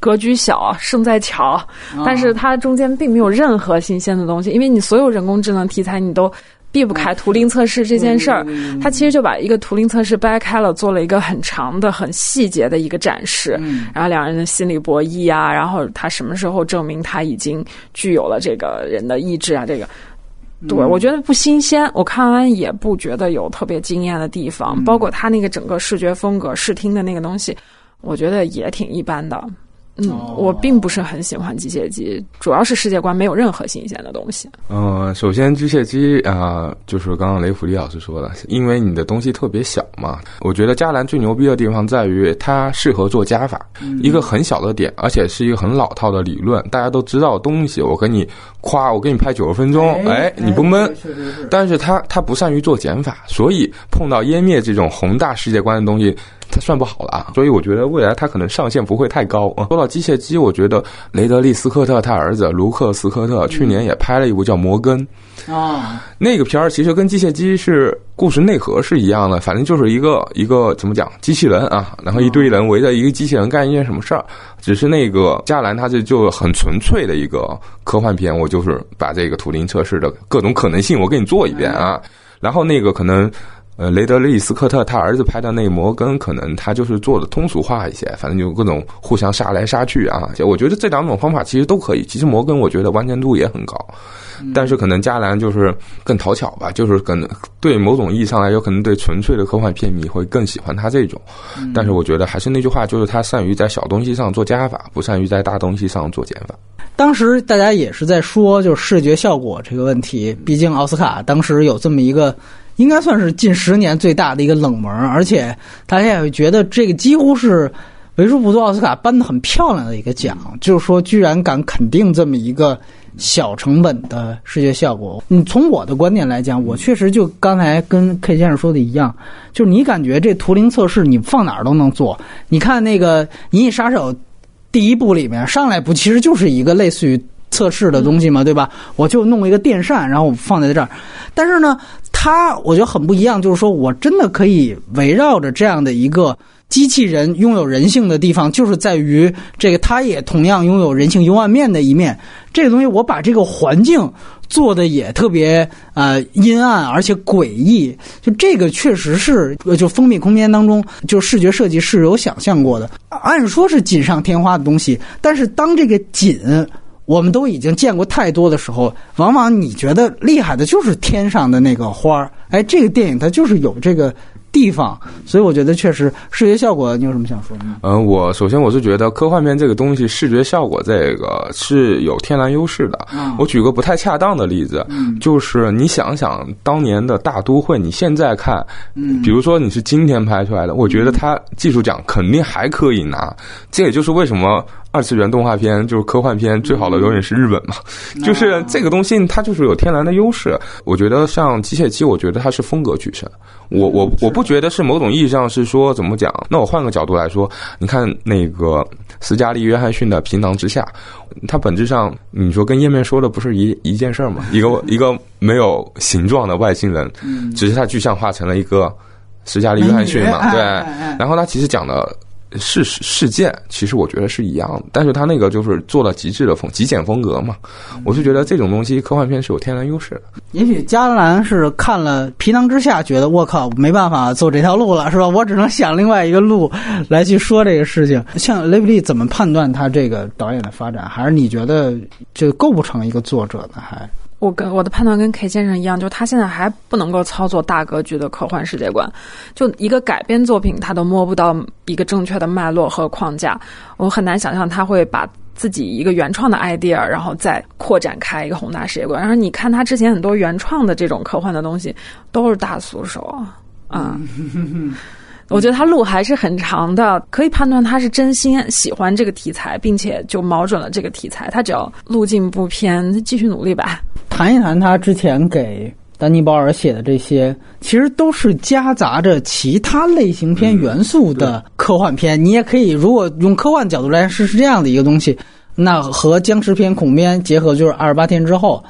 格局小，胜在巧，但是它中间并没有任何新鲜的东西，因为你所有人工智能题材你都。避不开图灵测试这件事儿，他其实就把一个图灵测试掰开了，做了一个很长的、很细节的一个展示。然后两人的心理博弈啊，然后他什么时候证明他已经具有了这个人的意志啊？这个，对我觉得不新鲜，我看完也不觉得有特别惊艳的地方。包括他那个整个视觉风格、视听的那个东西，我觉得也挺一般的。嗯，我并不是很喜欢机械姬，主要是世界观没有任何新鲜的东西。嗯，首先机械姬啊，就是刚刚雷普利老师说的，因为你的东西特别小嘛。我觉得加兰最牛逼的地方在于它适合做加法，一个很小的点，而且是一个很老套的理论，大家都知道的东西。我给你夸，我给你拍九十分钟，哎，你不闷。但是它它不善于做减法，所以碰到湮灭这种宏大世界观的东西。它算不好了啊，所以我觉得未来它可能上限不会太高啊。说到机械机，我觉得雷德利·斯科特他儿子卢克·斯科特去年也拍了一部叫《摩根》啊，那个片儿其实跟机械机是故事内核是一样的，反正就是一个一个怎么讲机器人啊，然后一堆人围着一个机器人干一件什么事儿。只是那个加兰他这就很纯粹的一个科幻片，我就是把这个图灵测试的各种可能性我给你做一遍啊，然后那个可能。呃，雷德利·斯科特他儿子拍的那摩根，可能他就是做的通俗化一些，反正就各种互相杀来杀去啊。我觉得这两种方法其实都可以。其实摩根我觉得完成度也很高，但是可能加兰就是更讨巧吧，就是可能对某种意义上来，有可能对纯粹的科幻片迷会更喜欢他这种。但是我觉得还是那句话，就是他善于在小东西上做加法，不善于在大东西上做减法。当时大家也是在说，就是视觉效果这个问题，毕竟奥斯卡当时有这么一个。应该算是近十年最大的一个冷门，而且大家也觉得这个几乎是为数不多奥斯卡颁的很漂亮的一个奖，就是说居然敢肯定这么一个小成本的视觉效果。你从我的观点来讲，我确实就刚才跟 K 先生说的一样，就是你感觉这图灵测试你放哪儿都能做。你看那个《银翼杀手》第一部里面上来不其实就是一个类似于测试的东西嘛，对吧？我就弄一个电扇，然后放在这儿，但是呢。它我觉得很不一样，就是说我真的可以围绕着这样的一个机器人拥有人性的地方，就是在于这个它也同样拥有人性幽暗面的一面。这个东西我把这个环境做的也特别呃阴暗而且诡异，就这个确实是就封闭空间当中就视觉设计是有想象过的。按说是锦上添花的东西，但是当这个锦。我们都已经见过太多的时候，往往你觉得厉害的就是天上的那个花儿。哎，这个电影它就是有这个地方，所以我觉得确实视觉效果，你有什么想说的吗？嗯，我首先我是觉得科幻片这个东西视觉效果这个是有天然优势的。我举个不太恰当的例子，就是你想想当年的大都会，你现在看，比如说你是今天拍出来的，我觉得它技术奖肯定还可以拿。这也就是为什么。二次元动画片就是科幻片最好的永远是日本嘛，就是这个东西它就是有天然的优势。我觉得像机械姬，我觉得它是风格取胜。我我我不觉得是某种意义上是说怎么讲。那我换个角度来说，你看那个斯嘉丽约翰逊的《平囊之下》，它本质上你说跟页面说的不是一一件事儿吗？一个一个没有形状的外星人，只是它具象化成了一个斯嘉丽约翰逊嘛？对，然后它其实讲的。事事件其实我觉得是一样的，但是他那个就是做了极致的风极简风格嘛，我就觉得这种东西科幻片是有天然优势的。也许加兰是看了《皮囊之下》，觉得我靠没办法走这条路了，是吧？我只能想另外一个路来去说这个事情。像雷布利怎么判断他这个导演的发展？还是你觉得就构不成一个作者呢？还？我跟我的判断跟 K 先生一样，就他现在还不能够操作大格局的科幻世界观，就一个改编作品他都摸不到一个正确的脉络和框架，我很难想象他会把自己一个原创的 idea，然后再扩展开一个宏大世界观。然后你看他之前很多原创的这种科幻的东西，都是大俗手啊。[LAUGHS] 我觉得他路还是很长的，可以判断他是真心喜欢这个题材，并且就瞄准了这个题材。他只要路径不偏，继续努力吧。谈一谈他之前给丹尼·鲍尔写的这些，其实都是夹杂着其他类型片元素的科幻片。你也可以，如果用科幻角度来是是这样的一个东西，那和僵尸片、恐怖片结合，就是二十八天之后。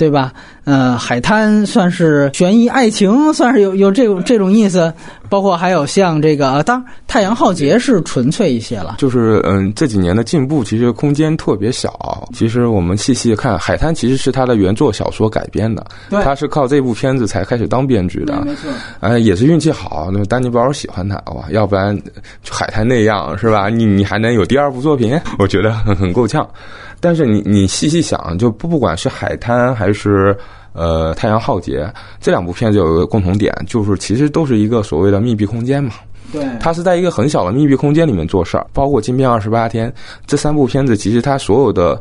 对吧？呃，海滩算是悬疑爱情，算是有有这种这种意思。包括还有像这个，当然《太阳浩劫》是纯粹一些了。就是嗯，这几年的进步其实空间特别小。其实我们细细看，海滩其实是他的原作小说改编的，他是靠这部片子才开始当编剧的。没错，哎，也是运气好。那丹尼·鲍尔喜欢他哇，要不然海滩那样是吧？你你还能有第二部作品？我觉得很很够呛。但是你你细细想，就不不管是海滩还是呃太阳浩劫这两部片子有一个共同点，就是其实都是一个所谓的密闭空间嘛。对，它是在一个很小的密闭空间里面做事儿，包括《金边二十八天》这三部片子，其实它所有的。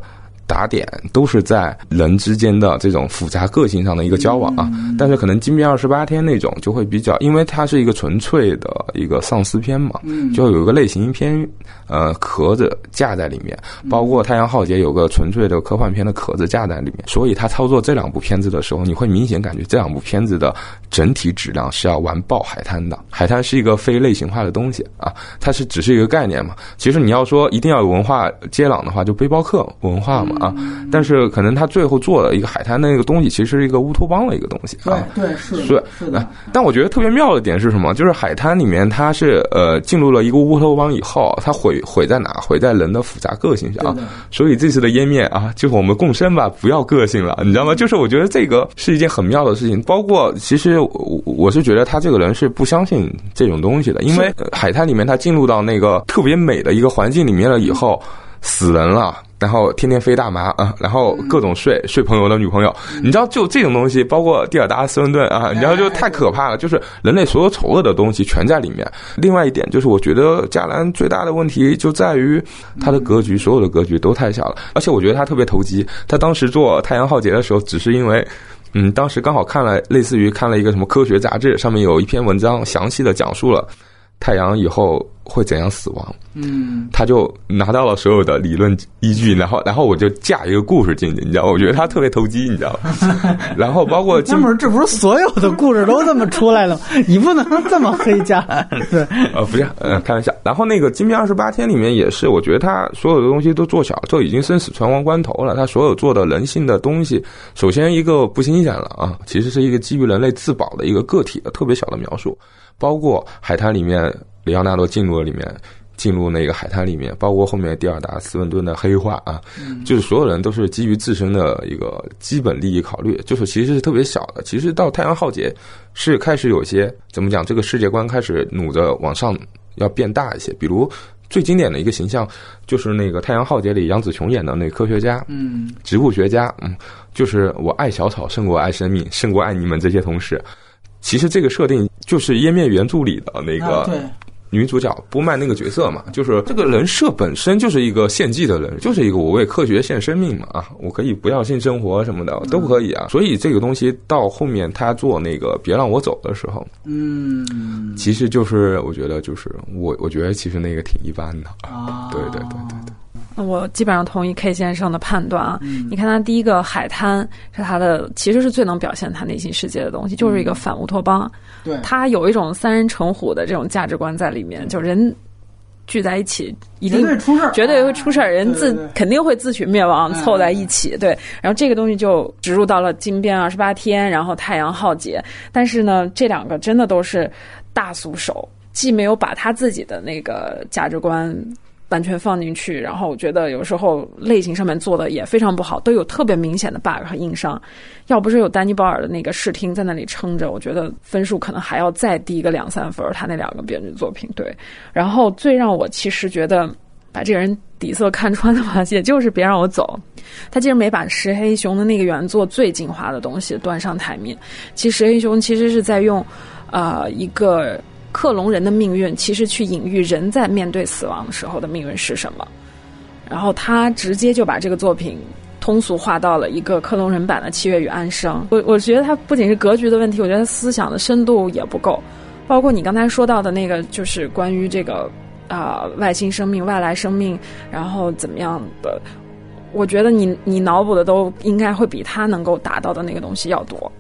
打点都是在人之间的这种复杂个性上的一个交往啊，但是可能《金边二十八天》那种就会比较，因为它是一个纯粹的一个丧尸片嘛，就有一个类型片呃壳子架在里面，包括《太阳浩劫》有个纯粹的科幻片的壳子架在里面，所以他操作这两部片子的时候，你会明显感觉这两部片子的整体质量是要完爆《海滩》的，《海滩》是一个非类型化的东西啊，它是只是一个概念嘛，其实你要说一定要有文化接壤的话，就背包客文化嘛。啊，但是可能他最后做的一个海滩的那个东西，其实是一个乌托邦的一个东西啊。对，是是是的。但我觉得特别妙的点是什么？就是海滩里面，它是呃进入了一个乌托邦以后，它毁毁在哪？毁在人的复杂个性上。所以这次的湮灭啊，就是我们共生吧，不要个性了，你知道吗？就是我觉得这个是一件很妙的事情。包括其实我我是觉得他这个人是不相信这种东西的，因为海滩里面他进入到那个特别美的一个环境里面了以后，死人了。然后天天飞大麻啊，然后各种睡睡朋友的女朋友，你知道就这种东西，包括蒂尔达斯温顿啊，你知道就太可怕了，就是人类所有丑恶的东西全在里面。另外一点就是，我觉得加兰最大的问题就在于他的格局，所有的格局都太小了，而且我觉得他特别投机。他当时做《太阳浩劫》的时候，只是因为，嗯，当时刚好看了类似于看了一个什么科学杂志，上面有一篇文章详细的讲述了太阳以后。会怎样死亡？嗯，他就拿到了所有的理论依据，然后，然后我就架一个故事进去，你知道吗？我觉得他特别投机，你知道吗？[LAUGHS] 然后包括，这不是这不是所有的故事都这么出来了？你不能这么黑加对，[LAUGHS] 呃，不是，呃，开玩笑。然后那个《金瓶二十八天》里面也是，我觉得他所有的东西都做小，都已经生死存亡关头了。他所有做的人性的东西，首先一个不新鲜了啊，其实是一个基于人类自保的一个个体的特别小的描述，包括海滩里面。里奥纳多进入了里面，进入那个海滩里面，包括后面蒂尔达斯文顿的黑化啊，就是所有人都是基于自身的一个基本利益考虑，就是其实是特别小的。其实到太阳浩劫是开始有些怎么讲，这个世界观开始努着往上要变大一些。比如最经典的一个形象就是那个太阳浩劫里杨紫琼演的那科学家，嗯，植物学家，嗯，就是我爱小草胜过爱生命，胜过爱你们这些同事。其实这个设定就是湮灭原著里的那个。对。女主角波曼那个角色嘛，就是这个人设本身就是一个献祭的人，就是一个我为科学献生命嘛啊，我可以不要性生活什么的都可以啊。所以这个东西到后面他做那个别让我走的时候，嗯，其实就是我觉得就是我我觉得其实那个挺一般的啊，对对对对对。我基本上同意 K 先生的判断啊。你看他第一个海滩是他的，其实是最能表现他内心世界的东西，就是一个反乌托邦。对，他有一种三人成虎的这种价值观在里面，就人聚在一起一定绝对出事儿，绝对会出事儿，人自肯定会自取灭亡，凑在一起。对，然后这个东西就植入到了金边二十八天，然后太阳浩劫。但是呢，这两个真的都是大俗手，既没有把他自己的那个价值观。完全放进去，然后我觉得有时候类型上面做的也非常不好，都有特别明显的 bug 和硬伤。要不是有丹尼·鲍尔的那个视听在那里撑着，我觉得分数可能还要再低个两三分。他那两个编剧作品，对。然后最让我其实觉得把这个人底色看穿的 [LAUGHS] 话，也就是别让我走。他竟然没把石黑熊的那个原作最精华的东西端上台面。其实石黑熊其实是在用，呃，一个。克隆人的命运，其实去隐喻人在面对死亡的时候的命运是什么。然后他直接就把这个作品通俗化到了一个克隆人版的《七月与安生》。我我觉得他不仅是格局的问题，我觉得思想的深度也不够。包括你刚才说到的那个，就是关于这个啊外星生命、外来生命，然后怎么样的？我觉得你你脑补的都应该会比他能够达到的那个东西要多。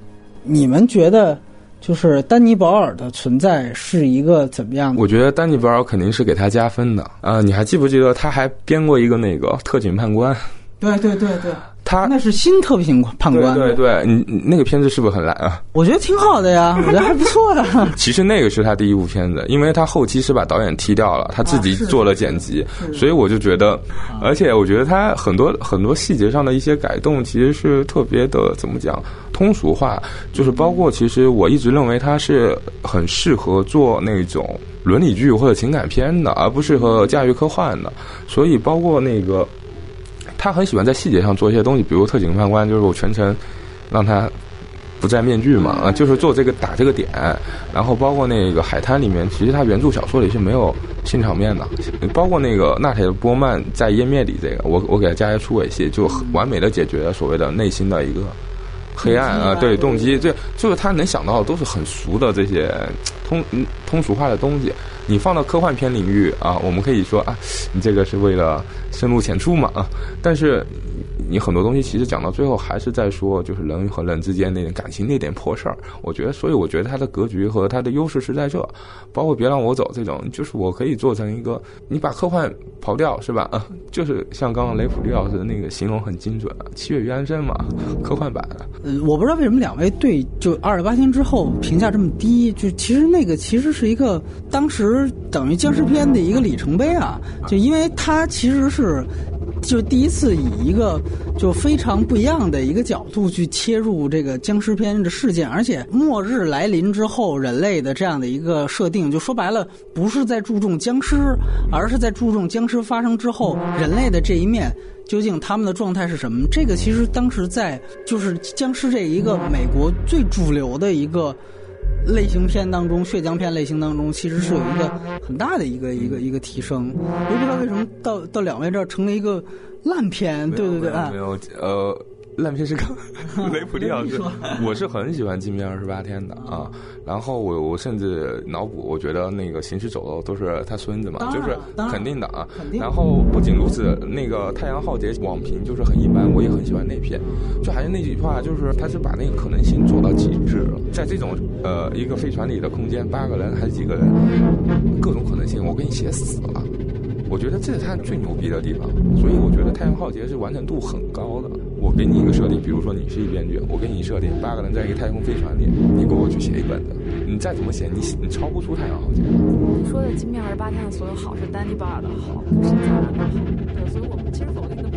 你们觉得？就是丹尼·保尔的存在是一个怎么样的？我觉得丹尼·保尔肯定是给他加分的啊！你还记不记得他还编过一个那个特警判官？对对对对。他那是新特警判官，对对，你那个片子是不是很烂啊？我觉得挺好的呀，[LAUGHS] 我觉得还不错的。其实那个是他第一部片子，因为他后期是把导演踢掉了，他自己做了剪辑，所以我就觉得，而且我觉得他很多很多细节上的一些改动，其实是特别的怎么讲通俗化，就是包括其实我一直认为他是很适合做那种伦理剧或者情感片的，而不适合驾驭科幻的，所以包括那个。他很喜欢在细节上做一些东西，比如特警判官，就是我全程让他不戴面具嘛，啊，就是做这个打这个点，然后包括那个海滩里面，其实他原著小说里是没有性场面的，包括那个纳铁波曼在湮灭里这个，我我给他加一些出轨戏，就完美的解决所谓的内心的一个黑暗啊，对动机，这就是他能想到的都是很俗的这些通通俗化的东西。你放到科幻片领域啊，我们可以说啊，你这个是为了深入浅出嘛啊，但是。你很多东西其实讲到最后还是在说，就是人和人之间那点感情那点破事儿。我觉得，所以我觉得他的格局和他的优势是在这，包括别让我走这种，就是我可以做成一个，你把科幻刨掉是吧？啊，就是像刚刚雷普利老师的那个形容很精准，七月与安生嘛，科幻版。呃，我不知道为什么两位对就二十八天之后评价这么低，就其实那个其实是一个当时等于僵尸片的一个里程碑啊，就因为它其实是。就第一次以一个就非常不一样的一个角度去切入这个僵尸片的事件，而且末日来临之后人类的这样的一个设定，就说白了不是在注重僵尸，而是在注重僵尸发生之后人类的这一面究竟他们的状态是什么。这个其实当时在就是僵尸这一个美国最主流的一个。类型片当中，血浆片类型当中，其实是有一个很大的一个一个一个提升。我不知道为什么到到两位这儿成了一个烂片，对对对，没有呃。烂片 [LAUGHS] 是个雷普利老师，我是很喜欢《金边二十八天》的啊。然后我我甚至脑补，我觉得那个行尸走肉都是他孙子嘛，就是肯定的啊。然后不仅如此，那个《太阳浩劫》网评就是很一般，我也很喜欢那片。就还是那句话，就是他是把那个可能性做到极致了。在这种呃一个飞船里的空间，八个人还是几个人，各种可能性，我给你写死了。我觉得这是他最牛逼的地方，所以我觉得《太阳浩劫》是完成度很高的。我给你一个设定，比如说你是一编剧，我给你设定八个人在一个太空飞船里，你给我去写一本子，你再怎么写，你你超不出《太阳浩劫》。你说的《金面二十八天》的所有好是丹尼·巴尔的好，不是加兰的好。对，所以我们其实走的